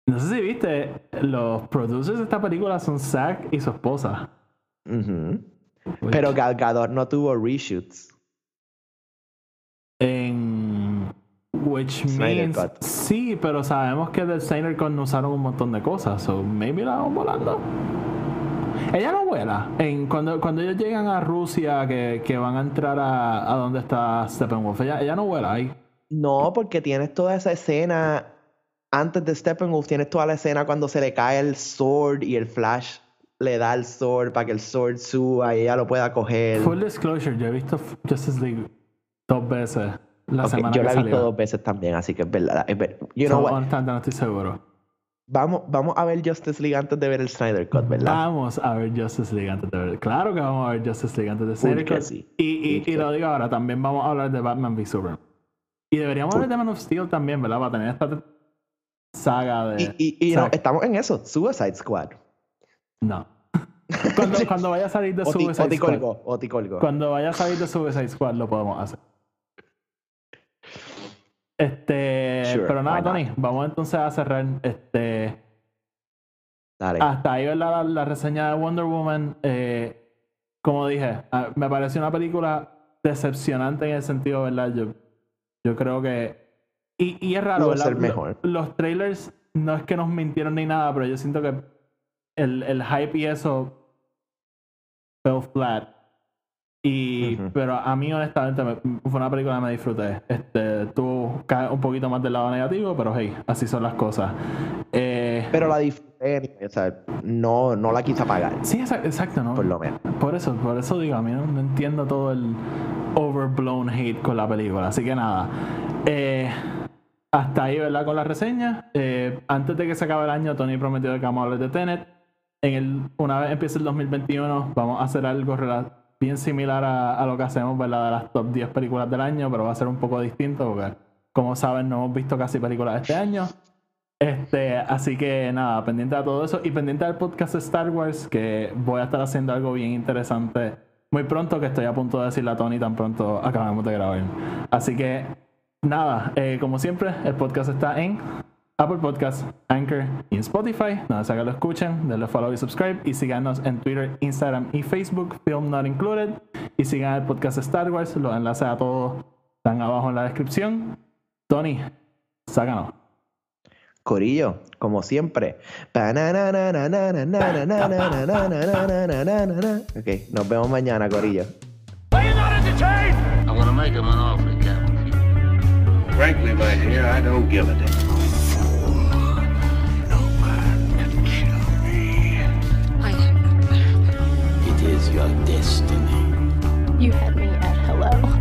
No sé si viste, los producers de esta película son Zack y su esposa. Pero Gal Gadot no tuvo reshoots. En. Which means. Cut. Sí, pero sabemos que del Snyder Cut no usaron un montón de cosas. So maybe la van volando. Ella no vuela. En, cuando, cuando ellos llegan a Rusia, que, que van a entrar a, a donde está Steppenwolf, ella, ella no vuela ahí. No, porque tienes toda esa escena antes de Steppenwolf, tienes toda la escena cuando se le cae el sword y el Flash le da el sword para que el sword suba y ella lo pueda coger. Full disclosure, yo he visto Justice League dos veces la Ok, semana yo que la he visto dos veces también, así que es verdad. es ver- You So, know what? honestamente no estoy seguro. Vamos, vamos a ver Justice League antes de ver el Snyder Cut, ¿verdad? Vamos a ver Justice League antes de ver. Claro que vamos a ver Justice League antes de Snyder Cut. sí. Y, y, Full y lo digo ahora, también vamos a hablar de Batman v Superman. Y deberíamos hablar de Man of Steel también, ¿verdad? Para tener esta saga de. Y, y, y no, estamos en eso, Suicide Squad. No. Cuando, cuando vaya a salir de Suicide Squad. o. Cuando vaya a salir de Suicide Squad lo podemos hacer. Este, Sure, pero nada? Tony, vamos entonces a cerrar este Dale. hasta ahí ¿verdad? la, la reseña de Wonder Woman. Eh, como dije, ah, me pareció una película decepcionante en el sentido, ¿verdad? Yo, yo creo que. Y, y es raro, ¿verdad? ser. Los trailers no es que nos mintieron ni nada, pero yo siento que el, el hype y eso fell flat. Y, Ujú. Pero a mí, honestamente, me- fue una película que me disfruté. Este, tú caes un poquito más del lado negativo, pero hey, así son las cosas. Eh, Pero la disfruté, o sea, no, no la quise apagar, sí, exa- exacto, ¿no? por lo menos. Por eso, por eso digo, a mí no, no entiendo todo el overblown hate con la película. Así que nada. Eh, hasta ahí, ¿verdad? Con la reseña. Eh, antes de que se acabe el año, Tony prometió que vamos a hablar de Tenet. En el, una vez empiece el 2021, vamos a hacer algo rela- bien similar a, a lo que hacemos, ¿verdad? De las top 10 películas del año, pero va a ser un poco distinto porque, como saben, no hemos visto casi películas este año. Este, así que nada, pendiente a todo eso y pendiente al podcast Star Wars, que voy a estar haciendo algo bien interesante muy pronto, que estoy a punto de decirle a Tony tan pronto acabamos de grabar. Así que nada, eh, como siempre, el podcast está en Apple Podcasts, Anchor y en Spotify. Nada, sea que lo escuchen, denle follow y subscribe y síganos en Twitter, Instagram y Facebook, Film Not Included. Y sigan el podcast Star Wars, los enlaces a todos están abajo en la descripción. Tony, sácanos. Corillo, como siempre. Ok, nos vemos mañana, Corillo. Frankly, my dear, I don't give a damn. your destiny. You had me at hello.